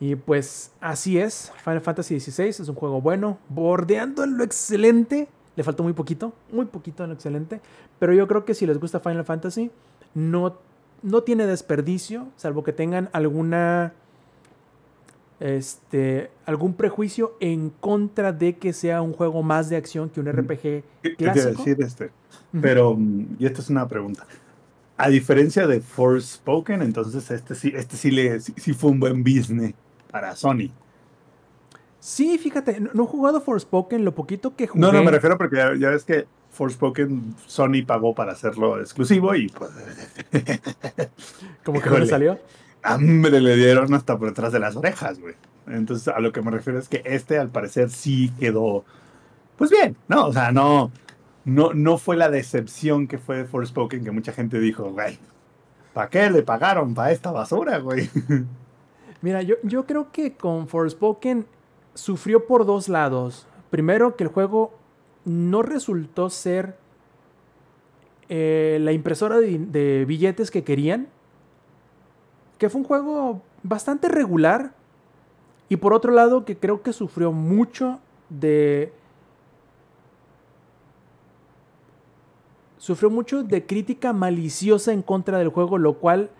Y pues así es. Final Fantasy XVI es un juego bueno, bordeando en lo excelente. Le faltó muy poquito, muy poquito en lo excelente. Pero yo creo que si les gusta Final Fantasy, no no tiene desperdicio, salvo que tengan alguna este, algún prejuicio en contra de que sea un juego más de acción que un RPG clásico. decir este, pero y esta es una pregunta. A diferencia de Forspoken, entonces este sí, este sí le sí, fue un buen business para Sony. Sí, fíjate, no, he jugado Forspoken, lo poquito que jugué. No, no, me refiero porque ya ves que Forspoken, Sony pagó para hacerlo exclusivo y pues. ¿Cómo que no le salió? Hambre le dieron hasta por detrás de las orejas, güey. Entonces, a lo que me refiero es que este, al parecer, sí quedó. Pues bien, ¿no? O sea, no. No, no fue la decepción que fue Forspoken, que mucha gente dijo, güey, ¿para qué le pagaron para esta basura, güey? Mira, yo, yo creo que con Forspoken sufrió por dos lados. Primero, que el juego no resultó ser eh, la impresora de, billetes que querían. Que fue un juego bastante regular. Y por otro lado, que creo que sufrió mucho de. Sufrió mucho de crítica maliciosa en contra del juego, lo cual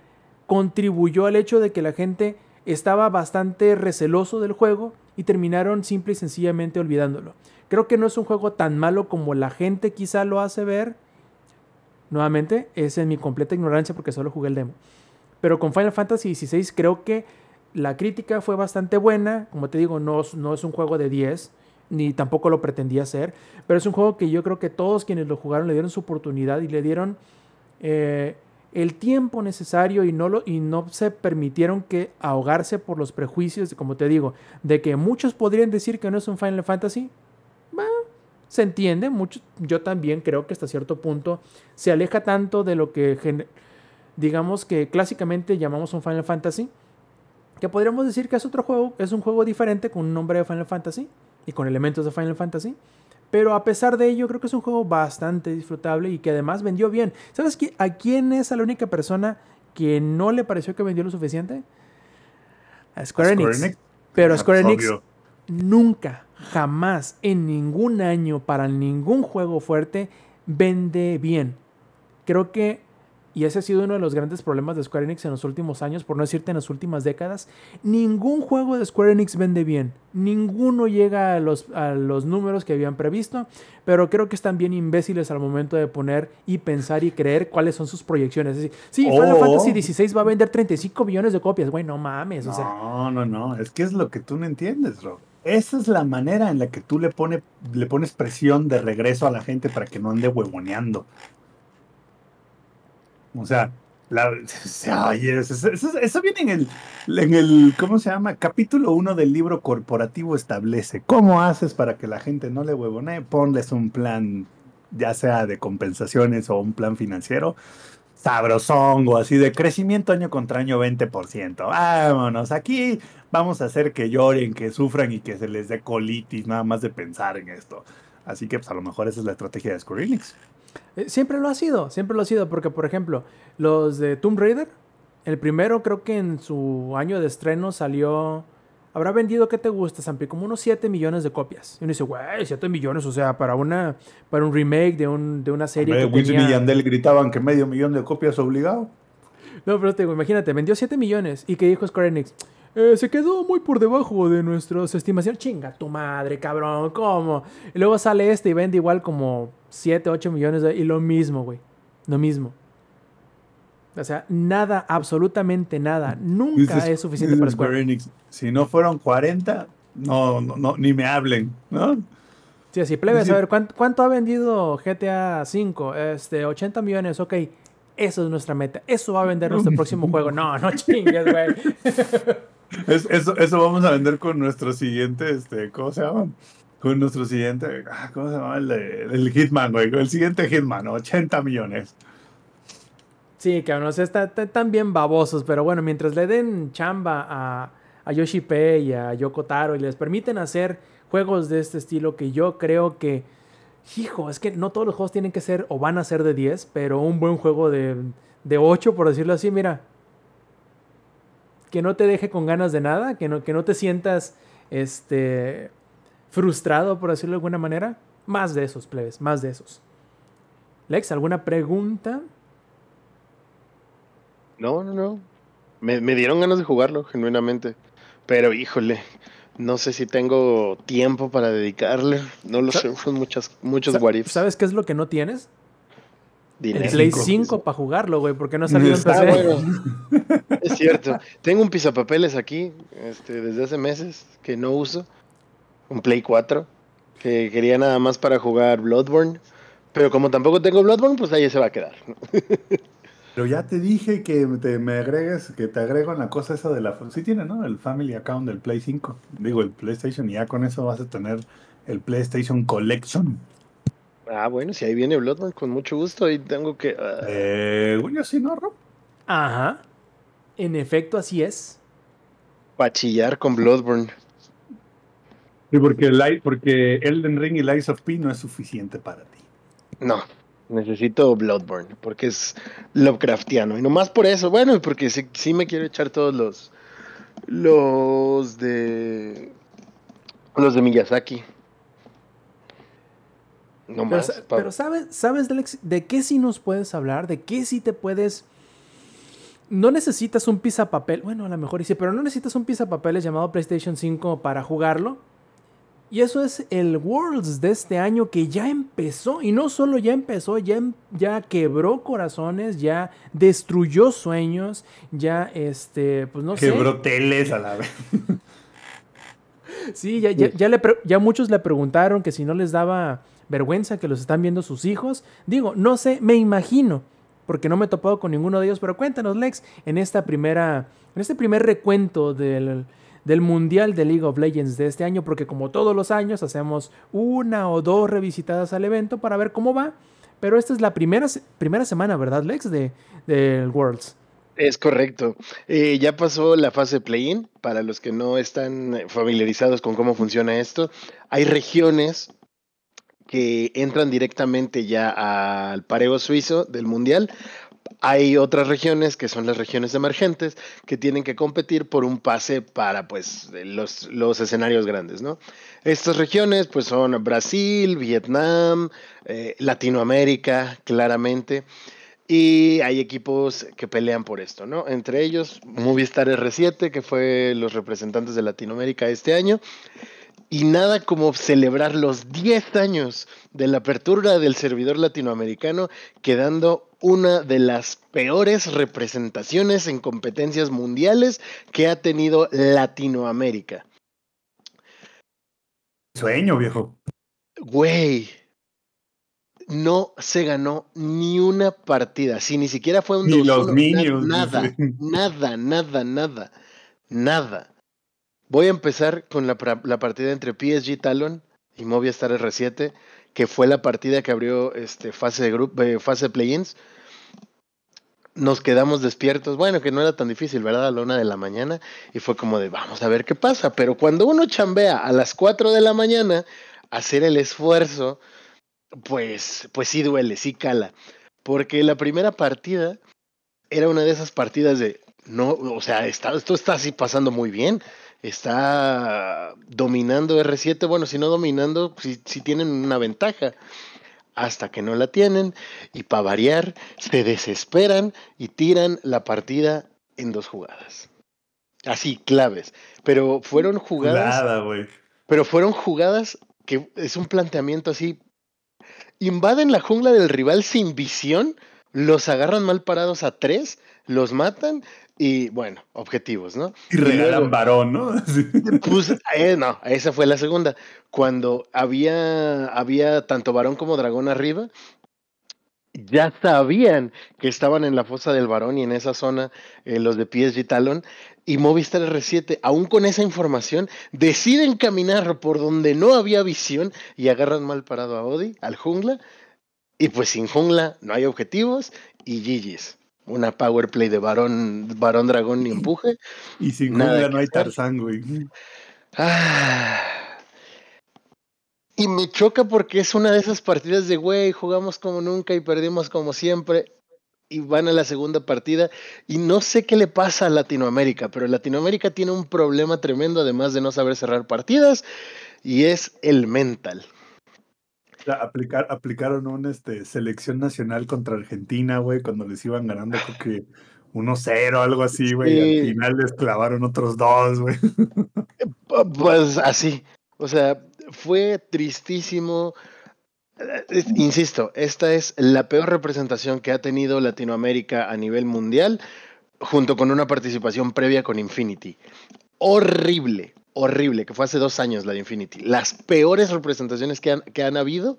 contribuyó al hecho de que la gente estaba bastante receloso del juego y terminaron simple y sencillamente olvidándolo. Creo que no es un juego tan malo como la gente quizá lo hace ver. Nuevamente, es en mi completa ignorancia porque solo jugué el demo. Pero con Final Fantasy XVI creo que la crítica fue bastante buena. Como te digo, no, es un juego de 10, ni tampoco lo pretendía ser. Pero es un juego que yo creo que todos quienes lo jugaron le dieron su oportunidad y le dieron eh, el tiempo necesario y no, y no se permitieron que ahogarse por los prejuicios, como te digo, de que muchos podrían decir que no es un Final Fantasy. Se entiende, mucho, yo también creo que hasta cierto punto se aleja tanto de lo que digamos que clásicamente llamamos un Final Fantasy, que podríamos decir que es otro juego, es un juego diferente con un nombre de Final Fantasy y con elementos de Final Fantasy. Pero a pesar de ello, creo que es un juego bastante disfrutable y que además vendió bien. ¿Sabes a quién es la única persona que no le pareció que vendió lo suficiente? A Square, Enix. Pero a Square Enix nunca, jamás, en ningún año, para ningún juego fuerte, vende bien. Creo que y ese ha sido uno de los grandes problemas de Square Enix en los últimos años, por no decirte en las últimas décadas. Ningún juego de Square Enix vende bien. Ninguno llega a los, a los números que habían previsto. Pero creo que están bien imbéciles al momento de poner y pensar y creer cuáles son sus proyecciones. Es decir, sí, Final oh. Fantasy XVI va a vender 35 millones de copias. Güey, no mames. O sea. No, no, no. Es que es lo que tú no entiendes, Rob. Esa es la manera en la que tú le, pone, le pones presión de regreso a la gente para que no ande huevoneando. O sea, la, eso, viene en el, en el, ¿cómo se llama? Capítulo 1 del libro corporativo establece cómo haces para que la gente no le huevone, ponles un plan, ya sea de compensaciones o un plan financiero, sabrosón o así de crecimiento año contra año 20%. Vámonos, aquí vamos a hacer que lloren, que sufran y que se les dé colitis nada más de pensar en esto. Así que pues a lo mejor esa es la estrategia de Square Enix. Eh, siempre lo ha sido, siempre lo ha sido, porque por ejemplo, los de Tomb Raider, el primero creo que en su año de estreno salió, habrá vendido, ¿qué te gusta, Sampi? Como unos 7 millones de copias. Y uno dice, güey, 7 millones, o sea, para, una, para un remake de, un, de una serie. que Winston y Yandel gritaban que medio millón de copias obligado. No, pero te digo, imagínate, vendió 7 millones y que dijo Square Enix, eh, se quedó muy por debajo de nuestras estimaciones. Chinga tu madre, cabrón, ¿cómo? Y luego sale este y vende igual como 7, 8 millones y lo mismo, güey. Lo mismo. O sea, nada, absolutamente nada. Nunca es suficiente para Square. Enix. Si no fueron 40, no, no, no, ni me hablen, ¿no? Sí, así, plebes, a ver, ¿cuánto, ha vendido GTA V? Este, 80 millones, ok. Eso es nuestra meta. Eso va a vender nuestro próximo juego. No, no chingues, güey. eso, eso vamos a vender con nuestro siguiente, este, ¿cómo se llama? Con nuestro siguiente, ah, ¿cómo se llama? El, Hitman, güey. El siguiente Hitman, 80 millones. Sí, que no sé, están bien babosos, pero bueno, mientras le den chamba a, a Yoshi P y a Yoko Taro y les permiten hacer juegos de este estilo que yo creo que, hijo, es que no todos los juegos tienen que ser o van a ser de 10, pero un buen juego de, de 8, por decirlo así, mira, que no te deje con ganas de nada, que no, que no te sientas este, frustrado, por decirlo de alguna manera. Más de esos, plebes, más de esos. Lex, ¿alguna pregunta? No, no, no. Me, dieron ganas de jugarlo, genuinamente. Pero híjole, no sé si tengo tiempo para dedicarle. No lo sé, son muchas, muchos what ¿Sabes qué es lo que no tienes? El Play 5 para jugarlo, güey, porque no ha salido en PC. es cierto. Tengo un pisapapeles aquí este, desde hace meses que no uso. Un Play 4 que quería nada más para jugar Bloodborne. Pero como tampoco tengo Bloodborne, pues ahí se va a quedar. Pero ya te dije que te, me agregues, que te agrego en la cosa esa de la... Sí tiene, ¿no? El Family Account del Play 5. Digo, el PlayStation y ya con eso vas a tener el PlayStation Collection. Ah, bueno, si ahí viene Bloodborne, con mucho gusto, y tengo que. Uh... Eh, sí, ¿no, Rob? Ajá. En efecto, así es. Pachillar con Bloodborne. Sí, porque, el, porque Elden Ring y Lies of P no es suficiente para ti. No, necesito Bloodborne, porque es Lovecraftiano. Y nomás por eso, bueno, porque sí, sí me quiero echar todos los. Los de. Los de Miyazaki pero, ¿sabes, sabes de, qué sí nos puedes hablar? ¿De qué sí te puedes no necesitas un papel. Bueno, a lo mejor sí, pero no necesitas un papeles llamado PlayStation 5 para jugarlo. Y eso es el Worlds de este año que ya empezó. Y no solo ya empezó, ya, em, ya quebró corazones, ya destruyó sueños, ya este, pues no sé. Quebró teles a la vez. sí, ya, ya, ya, le ya muchos le preguntaron que si no les daba vergüenza que los están viendo sus hijos. Digo, no sé, me imagino porque no me he topado con ninguno de ellos, pero cuéntanos, Lex, en esta primera, en este primer recuento del, Mundial de League of Legends de este año, porque como todos los años hacemos una o dos revisitadas al evento para ver cómo va, pero esta es la primera, primera semana, ¿verdad, Lex, de, del Worlds? Es correcto. Eh, ya pasó la fase play-in. Para los que no están familiarizados con cómo funciona esto, hay regiones que entran directamente ya al pareo suizo del Mundial. Hay otras regiones que son las regiones emergentes que tienen que competir por un pase para pues los, los escenarios grandes, ¿no? Estas regiones pues son Brasil, Vietnam, eh, Latinoamérica, claramente. Y hay equipos que pelean por esto, ¿no? Entre ellos Movistar R7, que fue los representantes de Latinoamérica este año, y nada como celebrar los 10 años de la apertura del servidor latinoamericano, quedando una de las peores representaciones en competencias mundiales que ha tenido Latinoamérica. Sueño, viejo. Güey, no se ganó ni una partida. Si ni siquiera fue un ni los niños. Nada, nada, nada, nada, nada. Voy a empezar con la, partida entre PSG Talon y Movistar R7, que fue la partida que abrió este, fase de grupo, eh, fase play-ins. Nos quedamos despiertos, bueno, que no era tan difícil, ¿verdad? A la una de la mañana, y fue como de, vamos a ver qué pasa. Pero cuando uno chambea a las 4 de la mañana, hacer el esfuerzo, pues, pues sí duele, sí cala. Porque la primera partida era una de esas partidas de, no, o sea, esto está así pasando muy bien está dominando R7, bueno, si no dominando, si, si tienen una ventaja, hasta que no la tienen, y para variar, se desesperan y tiran la partida en dos jugadas. Así, claves. Pero fueron jugadas. pero fueron jugadas que es un planteamiento así. Invaden la jungla del rival sin visión, los agarran mal parados a tres, los matan y bueno, objetivos, ¿no? Y regalan varón, ¿no? Pues, eh, no, esa fue la segunda. Cuando había, había tanto varón como dragón arriba, ya sabían que estaban en la fosa del varón y en esa zona eh, los de PSG Talon. Y Movistar R7, aún con esa información, deciden caminar por donde no había visión y agarran mal parado a Odi, al jungla. Y pues sin jungla no hay objetivos y GG's una power play de varón, varón dragón ni empuje. Y sin nada no hay Tarzán, güey. Ah. Y me choca porque es una de esas partidas de, güey, jugamos como nunca y perdimos como siempre. Y van a la segunda partida. Y no sé qué le pasa a Latinoamérica, pero Latinoamérica tiene un problema tremendo, además de no saber cerrar partidas, y es el mental aplicar, aplicaron una este, selección nacional contra Argentina, güey, cuando les iban ganando, creo que 1-0, algo así, güey. Y al final les clavaron otros dos, güey. Pues así. O sea, fue tristísimo. Eh, insisto, esta es la peor representación que ha tenido Latinoamérica a nivel mundial, junto con una participación previa con Infinity. Horrible, horrible, que fue hace dos años la de Infinity. Las peores representaciones que han, que han habido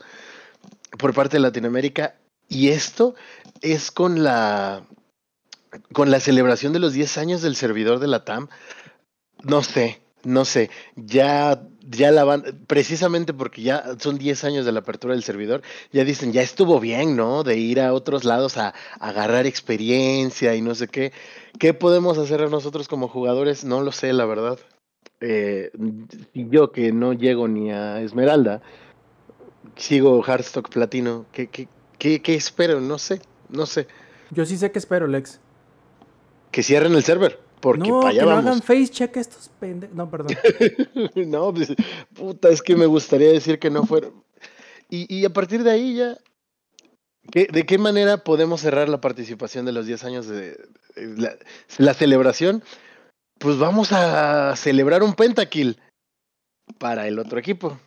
por parte de Latinoamérica. Y esto es con la, con la celebración de los 10 años del servidor de la TAM. No sé, no sé. Ya, ya la van, precisamente porque ya son 10 años de la apertura del servidor, ya dicen, ya estuvo bien, ¿no? De ir a otros lados a, a agarrar experiencia y no sé qué. ¿Qué podemos hacer nosotros como jugadores? No lo sé, la verdad eh, yo que no llego ni a Esmeralda, sigo Hardstock Platino, ¿qué, qué, qué, espero? No sé, no sé. Yo sí sé que espero, Lex. Que cierren el server. Porque no, para allá que no hagan face check estos pendejos. No, perdón. no, pues, puta, es que me gustaría decir que no fueron. Y, y a partir de ahí ya ¿Qué- ¿De qué manera podemos cerrar la participación de los 10 años de, de la, la celebración? Pues vamos a celebrar un pentakill para el otro equipo.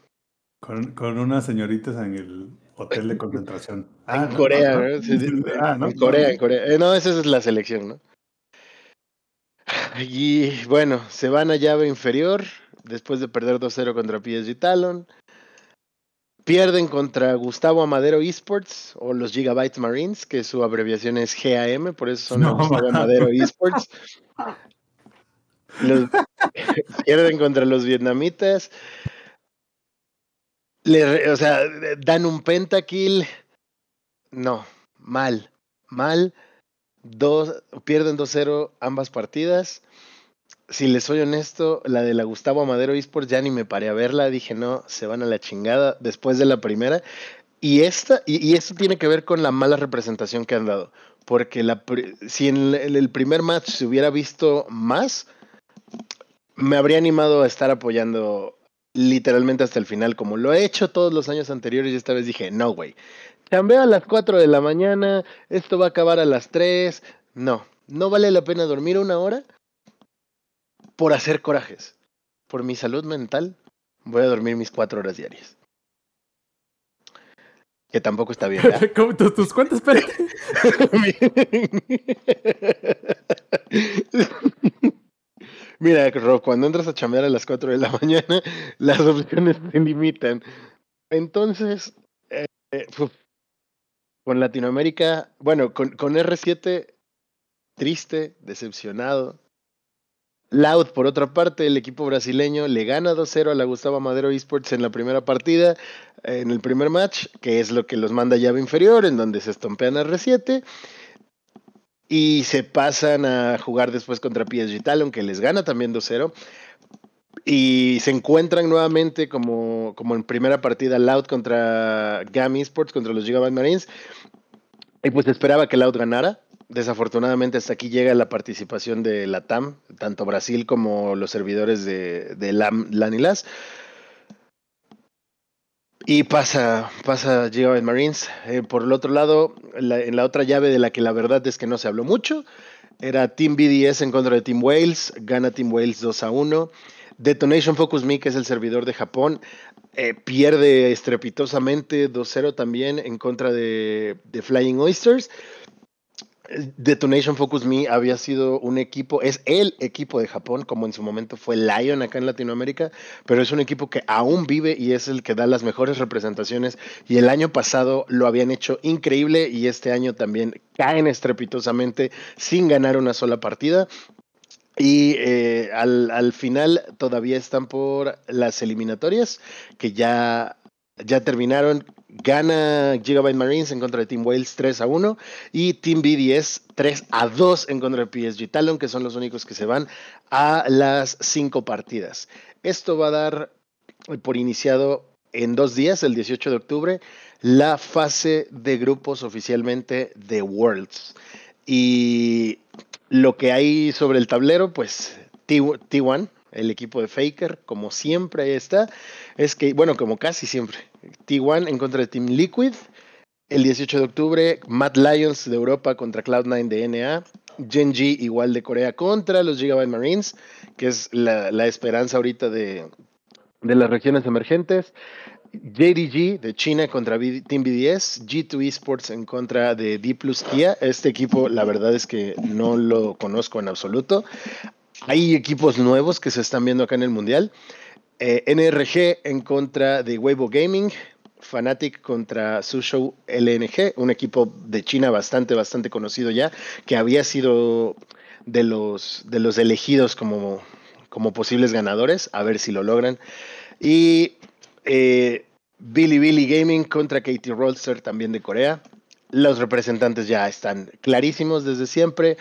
Con, con unas señoritas en el hotel de concentración. Ah, en Corea, no, ¿no? Sí, sí, Ah, no, en Corea, en Corea. Eh, no, esa es la selección, ¿no? Y bueno, se van a llave inferior después de perder 2-0 contra PSG Talon. Pierden contra Gustavo Amadero Esports o los Gigabytes Marines, que su abreviación es GAM, por eso son No, Gustavo. Amadero Esports. Los- pierden contra los vietnamitas. Le o sea, dan un pentakill. No, mal, mal. Dos, pierden 2-0 ambas partidas. Si les soy honesto, la de la Gustavo Amadero Esports ya ni me paré a verla. Dije, no, se van a la chingada después de la primera. Y esta, y, y esto tiene que ver con la mala representación que han dado. Porque la, si en el primer match se hubiera visto más, me habría animado a estar apoyando literalmente hasta el final, como lo he hecho todos los años anteriores. Y esta vez dije, no, güey. Chambeo a las 4 de la mañana, esto va a acabar a las 3. No, no vale la pena dormir una hora por hacer corajes. Por mi salud mental, voy a dormir mis 4 horas diarias. Que tampoco está bien. ¿verdad? ¿Cómo, tus, tus cuentas, espérate. Mira, Rob, cuando entras a chambear a las 4 de la mañana, las opciones se limitan. Entonces, eh, eh, con Latinoamérica, bueno, con, con R7, triste, decepcionado. Loud, por otra parte, el equipo brasileño le gana 2-0 a la Gustavo Madero Esports en la primera partida, en el primer match, que es lo que los manda a llave inferior, en donde se estompean a R7. Y se pasan a jugar después contra PSG Talon, que les gana también 2-0. Y se encuentran nuevamente como, como en primera partida Loud contra GAM Esports, contra los Gigabyte Marines. Y pues esperaba que Loud ganara. Desafortunadamente hasta aquí llega la participación de la TAM, tanto Brasil como los servidores de, de LAM, LAN y pasa, pasa Gigabyte Marines. Eh, por el otro lado, la- en la otra llave de la que la verdad es que no se habló mucho, era Team BDS en contra de Team Wales. Gana Team Wales 2 a 1. Detonation Focus Me, que es el servidor de Japón, eh, pierde estrepitosamente 2-0 también en contra de, de Flying Oysters. Detonation Focus Me había sido un equipo, es el equipo de Japón, como en su momento fue Lion acá en Latinoamérica, pero es un equipo que aún vive y es el que da las mejores representaciones. Y el año pasado lo habían hecho increíble y este año también caen estrepitosamente sin ganar una sola partida. Y eh, al, al final todavía están por las eliminatorias, que ya, ya terminaron. Gana Gigabyte Marines en contra de Team Wales 3 a 1 y Team BDS 3 a 2 en contra de PSG Talon, que son los únicos que se van a las cinco partidas. Esto va a dar eh, por iniciado en dos días, el 18 de octubre, la fase de grupos oficialmente de Worlds. Y lo que hay sobre el tablero, pues T- T1, el equipo de Faker, como siempre está, es que, bueno, como casi siempre, T1 en contra de Team Liquid, el 18 de octubre, Mad Lions de Europa contra Cloud9 de NA, Genji igual de Corea contra los Gigabyte Marines, que es la, esperanza ahorita de, de las regiones emergentes. JDG de China contra Team BDS, G2 Esports en contra de D Plus Kia. Este equipo, la verdad es que no lo conozco en absoluto. Hay equipos nuevos que se están viendo acá en el Mundial. Eh, NRG en contra de Weibo Gaming. Fnatic contra Suzhou LNG, un equipo de China bastante, bastante conocido ya, que había sido de los, de los elegidos como, como posibles ganadores, a ver si lo logran. Y eh, Billy Billy Gaming contra Katie Rolster, también de Corea. Los representantes ya están clarísimos desde siempre.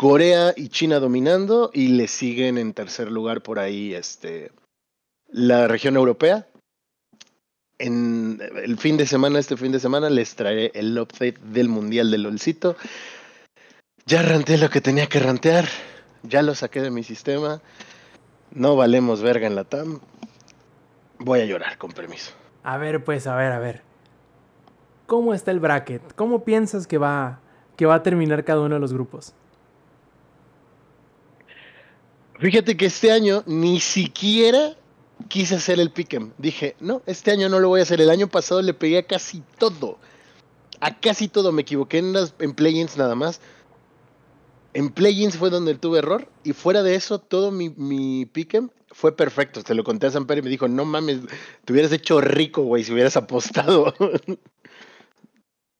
Corea y China dominando y le siguen en tercer lugar por ahí este, la región europea. En el fin de semana, este fin de semana, les traeré el update del Mundial del LOLcito. Ya ranté lo que tenía que rantear. Ya lo saqué de mi sistema. No valemos verga en la TAM. Voy a llorar, con permiso. A ver, pues, a ver, a ver. ¿cómo está el bracket? ¿Cómo piensas que va, que va a terminar cada uno de los grupos? Fíjate que este año ni siquiera quise hacer el pick'em. Dije, no, este año no lo voy a hacer. El año pasado le pegué a casi todo. A casi todo. Me equivoqué en, las, en play-ins nada más. En play-ins fue donde tuve error. Y fuera de eso, todo mi, mi pick'em fue perfecto. Se lo conté a Samper y me dijo, no mames, te hubieras hecho rico, güey, si hubieras apostado.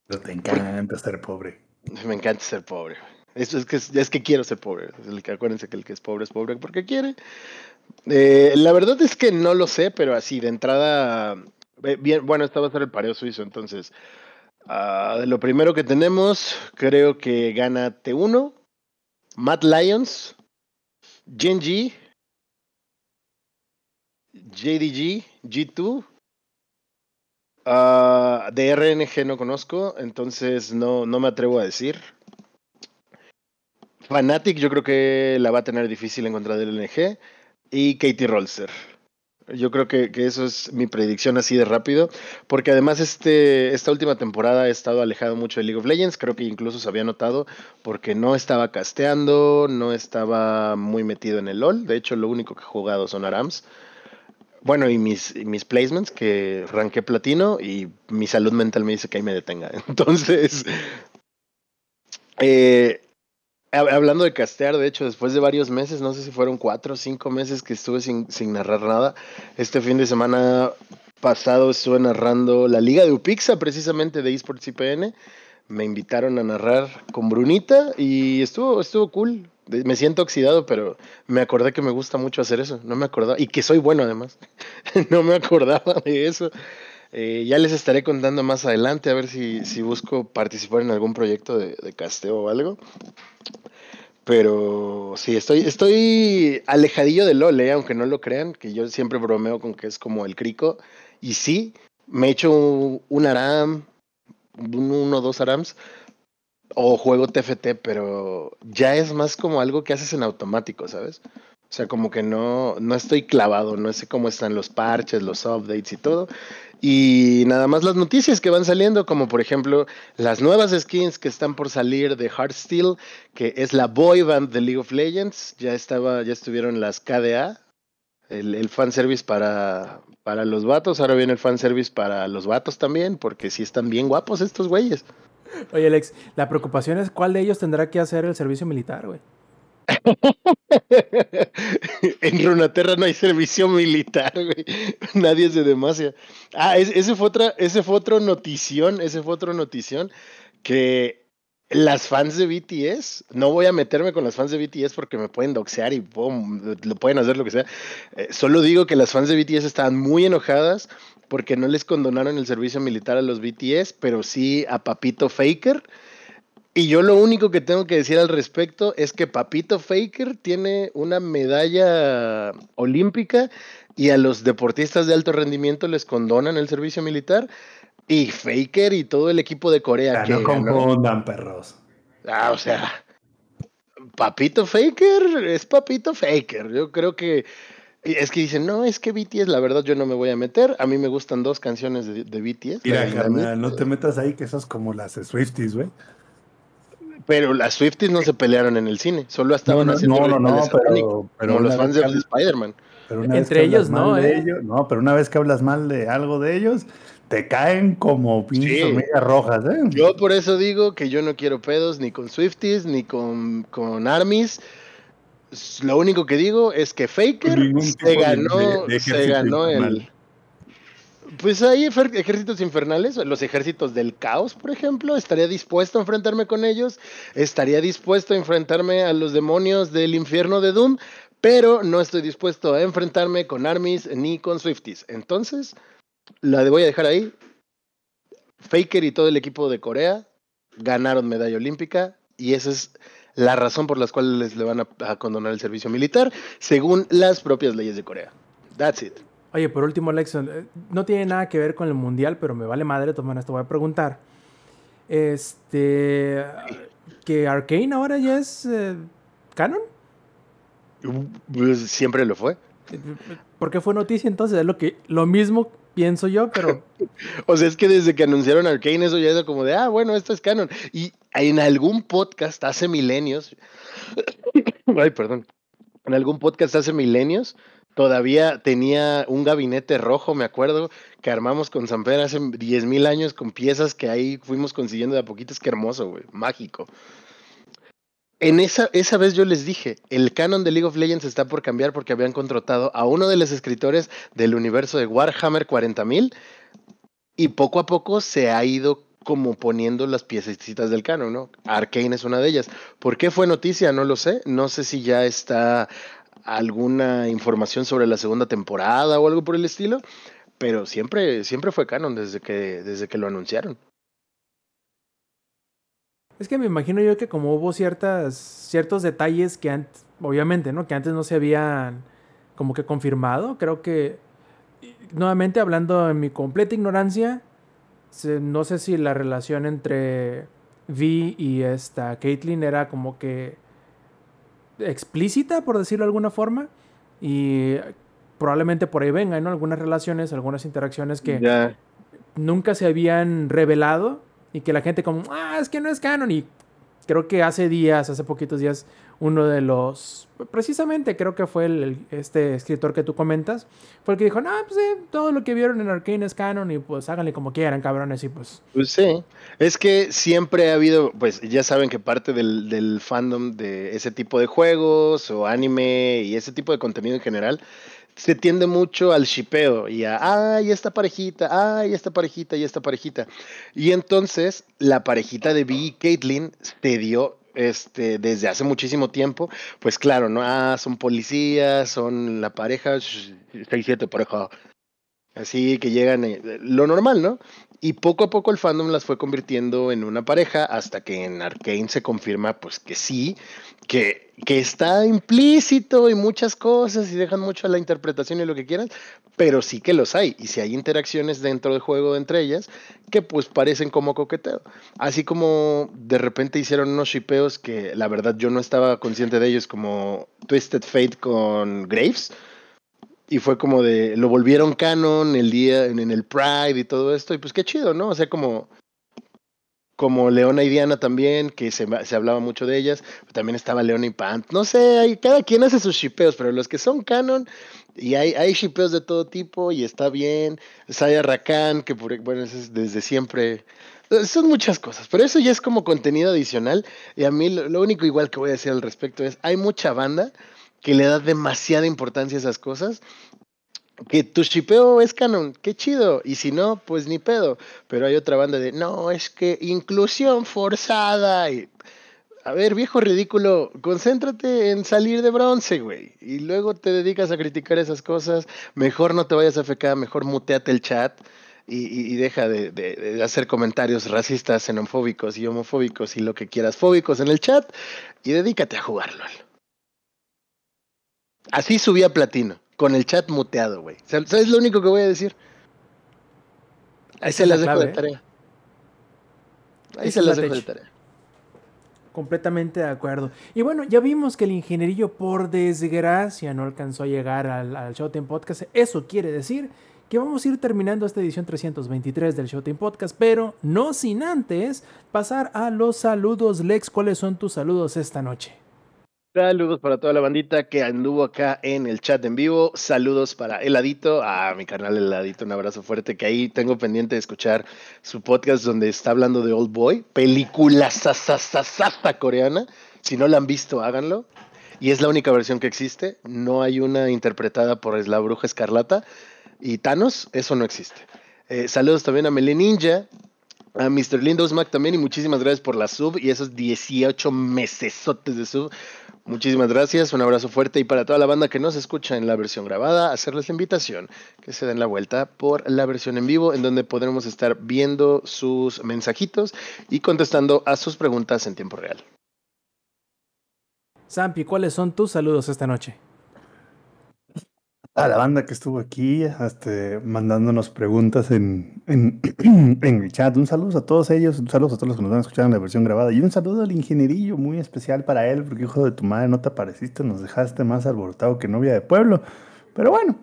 Pero te encanta ser pobre. Me encanta ser pobre. Eso es que, es que quiero ser pobre. El que, acuérdense que el que es pobre es pobre porque quiere. Eh, la verdad es que no lo sé, pero así de entrada, eh, bien, bueno, esta va a ser el pareo suizo, entonces, uh, de lo primero que tenemos, creo que gana T1, Matt Lions, Genji, JDG, G2, uh, de RNG no conozco, entonces no, no me atrevo a decir. Fanatic yo creo que la va a tener difícil en contra del LNG y Katie Rolster. Yo creo que, que, eso es mi predicción así de rápido, porque además este, esta última temporada he estado alejado mucho de League of Legends, creo que incluso se había notado porque no estaba casteando, no estaba muy metido en el LOL, de hecho lo único que he jugado son ARAMs. Bueno, y mis, mis placements que ranqué platino y mi salud mental me dice que ahí me detenga. Entonces, eh, Hablando de castear, de hecho, después de varios meses, no sé si fueron cuatro o cinco meses que estuve sin, sin narrar nada. Este fin de semana pasado estuve narrando la Liga de Upixa, precisamente de eSports IPN. Me invitaron a narrar con Brunita y estuvo, estuvo cool. Me siento oxidado, pero me acordé que me gusta mucho hacer eso. No me acordaba. Y que soy bueno además. no me acordaba de eso. Eh, ya les estaré contando más adelante a ver si, si busco participar en algún proyecto de, de, casteo o algo. Pero sí, estoy, estoy alejadillo de LOL, ¿eh? aunque no lo crean, que yo siempre bromeo con que es como el crico. Y sí, me he hecho un, un ARAM, uno o dos ARAMs, o juego TFT, pero ya es más como algo que haces en automático, ¿sabes? O sea, como que no, no estoy clavado, no sé cómo están los parches, los updates y todo. Y nada más las noticias que van saliendo, como por ejemplo las nuevas skins que están por salir de Heartsteel, que es la boy band de League of Legends. Ya estaba, ya estuvieron las KDA, el, el fanservice para, para los vatos. Ahora viene el fanservice para los vatos también, porque sí están bien guapos estos güeyes. Oye, Alex, la preocupación es cuál de ellos tendrá que hacer el servicio militar, güey. en Runaterra no hay servicio militar, güey. Nadie es de demasia. Ah, ese fue otra, ese fue otro notición, ese fue otro notición que las fans de BTS, no voy a meterme con las fans de BTS porque me pueden doxear y lo pueden hacer lo que sea. Eh, solo digo que las fans de BTS estaban muy enojadas porque no les condonaron el servicio militar a los BTS, pero sí a Papito Faker y yo lo único que tengo que decir al respecto es que Papito Faker tiene una medalla olímpica y a los deportistas de alto rendimiento les condonan el servicio militar. Y Faker y todo el equipo de Corea. Que no confundan, perros. Ah, o sea, Papito Faker es Papito Faker. Yo creo que es que dicen, no, es que BTS, la verdad yo no me voy a meter. A mí me gustan dos canciones de, de BTS. Mira, carnal, no te metas ahí que esas como las Swifties, güey. Pero las Swifties no se pelearon en el cine, solo estaban no, no, haciendo no, no, pero, pero como los fans de Spider-Man. Entre ellos no, ¿eh? Ellos, no, pero una vez que hablas mal de algo de ellos, te caen como pinches sí. hormigas rojas, ¿eh? Yo por eso digo que yo no quiero pedos ni con Swifties ni con, con Armies. Lo único que digo es que Faker se ganó, de, de se ganó el. Pues hay ejércitos infernales, los ejércitos del caos, por ejemplo. Estaría dispuesto a enfrentarme con ellos. Estaría dispuesto a enfrentarme a los demonios del infierno de Doom. Pero no estoy dispuesto a enfrentarme con Armies ni con Swifties. Entonces, la voy a dejar ahí. Faker y todo el equipo de Corea ganaron medalla olímpica. Y esa es la razón por la cual les le van a, a condonar el servicio militar, según las propias leyes de Corea. That's it. Oye, por último, Alex, no tiene nada que ver con el mundial, pero me vale madre, tomar esto voy a preguntar. Este. ¿Que Arkane ahora ya es eh, canon? Pues siempre lo fue. ¿Por qué fue noticia entonces? Es lo, que, lo mismo pienso yo, pero O sea, es que desde que anunciaron Arkane eso ya era como de, ah, bueno, esto es canon. Y en algún podcast hace milenios, ay, perdón, en algún podcast hace milenios, todavía tenía un gabinete rojo, me acuerdo, que armamos con Samper hace 10 mil años con piezas que ahí fuimos consiguiendo de a poquito. Es que hermoso, güey, mágico. En esa, esa vez yo les dije, el canon de League of Legends está por cambiar porque habían contratado a uno de los escritores del universo de Warhammer 40.000 y poco a poco se ha ido como poniendo las piececitas del canon, ¿no? Arkane es una de ellas. ¿Por qué fue noticia? No lo sé. No sé si ya está alguna información sobre la segunda temporada o algo por el estilo, pero siempre, siempre fue canon desde que, desde que lo anunciaron. es que me imagino yo que como hubo ciertas, ciertos detalles que antes, obviamente, ¿no? Que antes no se habían como que confirmado, creo que, nuevamente hablando en mi completa ignorancia, no sé si la relación entre Vi y esta Caitlyn era como que explícita, por decirlo de alguna forma, y probablemente por ahí vengan, ¿no? Algunas relaciones, algunas interacciones que nunca se habían revelado y que la gente como, ah, es que no es canon. Y creo que hace días, hace poquitos días, uno de los, precisamente creo que fue el, este escritor que tú comentas, fue el que dijo, no, pues sí, todo lo que vieron en Arkane es canon y pues háganle como quieran, cabrones. Y pues, Pues sí, es que siempre ha habido, pues ya saben que parte del, del fandom de ese tipo de juegos o anime y ese tipo de contenido en general se tiende mucho al shipeo y a, ay, esta parejita, ay, esta parejita y esta parejita. Y entonces la parejita de Vi y Caitlyn se dio este, desde hace muchísimo tiempo, pues claro, ¿no? Ah, son policías, son la pareja, 6-7 pareja, así que llegan, eh, lo normal, ¿no? Y poco a poco el fandom las fue convirtiendo en una pareja hasta que en Arkane se confirma pues que sí, que, que está implícito y muchas cosas y dejan mucho a la interpretación y lo que quieran, pero sí que los hay. Y si hay interacciones dentro del juego entre ellas que pues parecen como coqueteo. Así como de repente hicieron unos shipeos que la verdad yo no estaba consciente de ellos como Twisted Fate con Graves. Y fue como de, lo volvieron canon el día, en, el Pride y todo esto, y pues qué chido, ¿no? O sea, como, como Leona y Diana también, que se, se hablaba mucho de ellas, también estaba Leona y Pant, no sé, hay, cada quien hace sus shipeos, pero los que son canon, y hay, hay shipeos de todo tipo, y está bien, Saya Rakan, que por, bueno, es desde siempre, son muchas cosas, pero eso ya es como contenido adicional, y a mí lo, lo único igual que voy a decir al respecto es, hay mucha banda que le da demasiada importancia a esas cosas. Que tu shipeo es canon, qué chido. Y si no, pues ni pedo. Pero hay otra banda de, no, es que inclusión forzada. Y, a ver, viejo ridículo, concéntrate en salir de bronce, güey. Y luego te dedicas a criticar esas cosas. Mejor no te vayas a FK, mejor muteate el chat. Y, y, deja de, de, de, hacer comentarios racistas, xenofóbicos y homofóbicos y lo que quieras fóbicos en el chat. Y dedícate a jugarlo. Así subí a platino, con el chat muteado, güey. ¿Sabes lo único que voy a decir? Ahí se las dejo de tarea. Ahí Esa se las la dejo de tarea. completamente de acuerdo. Y bueno, ya vimos que el ingenierillo, por desgracia, no alcanzó a llegar al, al Showtime Podcast. Eso quiere decir que vamos a ir terminando esta edición 323 del Showtime Podcast, pero no sin antes pasar a los saludos. Lex, ¿cuáles son tus saludos esta noche? Saludos para toda la bandita que anduvo acá en el chat en vivo. Saludos para Heladito, a mi canal Heladito, un abrazo fuerte que ahí tengo pendiente de escuchar su podcast donde está hablando de Old Boy, película sasasasasa coreana. Si no la han visto, háganlo. Y es la única versión que existe. No hay una interpretada por la bruja escarlata. Y Thanos, eso no existe. Saludos también a Mele Ninja, a Mr. Lindos Mac también y muchísimas gracias por la sub y esos 18 mesesotes de sub. Muchísimas gracias, un abrazo fuerte y para toda la banda que nos escucha en la versión grabada, hacerles la invitación que se den la vuelta por la versión en vivo en donde podremos estar viendo sus mensajitos y contestando a sus preguntas en tiempo real. Sampi, ¿cuáles son tus saludos esta noche? A la banda que estuvo aquí este, mandándonos preguntas en, en, en, el chat. Un saludo a todos ellos, un saludo a todos los que nos van a escuchar en la versión grabada y un saludo al ingenierillo muy especial para él, porque hijo de tu madre no te apareciste, nos dejaste más alborotado que novia de pueblo. Pero bueno,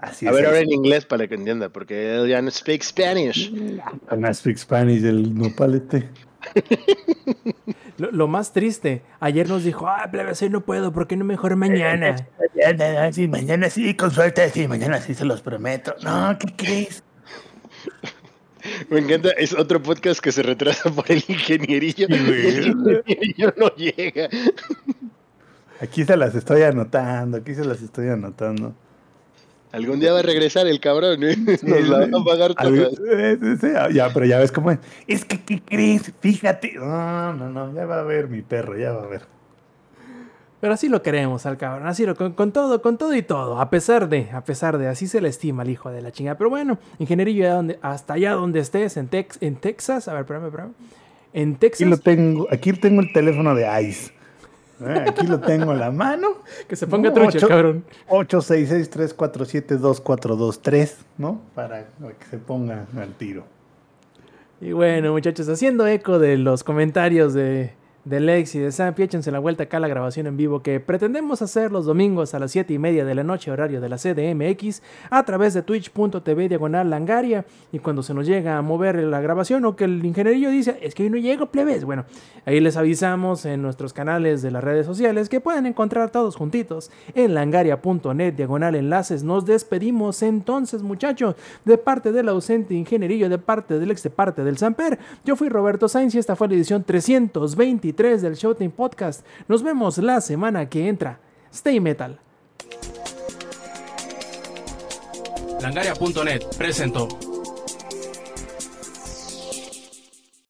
Así A es ver, eso. ahora en inglés para que entienda, porque él ya no speak Spanish. Con la speak Spanish del nopal este. Lo, lo más triste, ayer nos dijo, ah, plebes, hoy no puedo, ¿por qué no mejor mañana? Sí, mañana sí, con suerte, sí, mañana sí se los prometo. No, ¿qué crees? Me encanta, es otro podcast que se retrasa por el ingenierillo. Sí, el ingenierillo no llega. Aquí se las estoy anotando, aquí se las estoy anotando. Algún día va a regresar el cabrón. ¿eh? Nos la van a pagar todas. sí, sí, Ya, pero ya ves cómo es. Es que, ¿qué crees? Fíjate. No, no, no, ya va a ver mi perro, ya va a ver. Pero así lo queremos al cabrón, así lo con, con todo, con todo y todo, a pesar de, a pesar de, así se le estima al hijo de la chingada. Pero bueno, ingenierillo, ya donde, hasta allá donde estés, en, Tex, en Texas, a ver, espérame, espérame. En Aquí Texas, lo tengo, aquí tengo el teléfono de Ice. Eh, Aquí lo tengo en la mano. que se ponga No, trucha, ocho- cabrón. 866-347-2423, ¿no? Para que se ponga al tiro. Y bueno, muchachos, haciendo eco de los comentarios de, de Lex y de Sampi, échense la vuelta acá a la grabación en vivo que pretendemos hacer los domingos a las 7 y media de la noche, horario de la CDMX, a través de twitch.tv diagonal langaria. Y cuando se nos llega a mover la grabación o que el ingenierillo dice, es que hoy no llego, plebes. Bueno, ahí les avisamos en nuestros canales de las redes sociales que pueden encontrar todos juntitos en langaria.net diagonal enlaces. Nos despedimos entonces, muchachos, de parte del ausente ingenierillo, de parte del ex, de parte del Samper. Yo fui Roberto Sainz y esta fue la edición 323 del Showtime Podcast. Nos vemos la semana que entra. Stay metal. Langaria.net presentó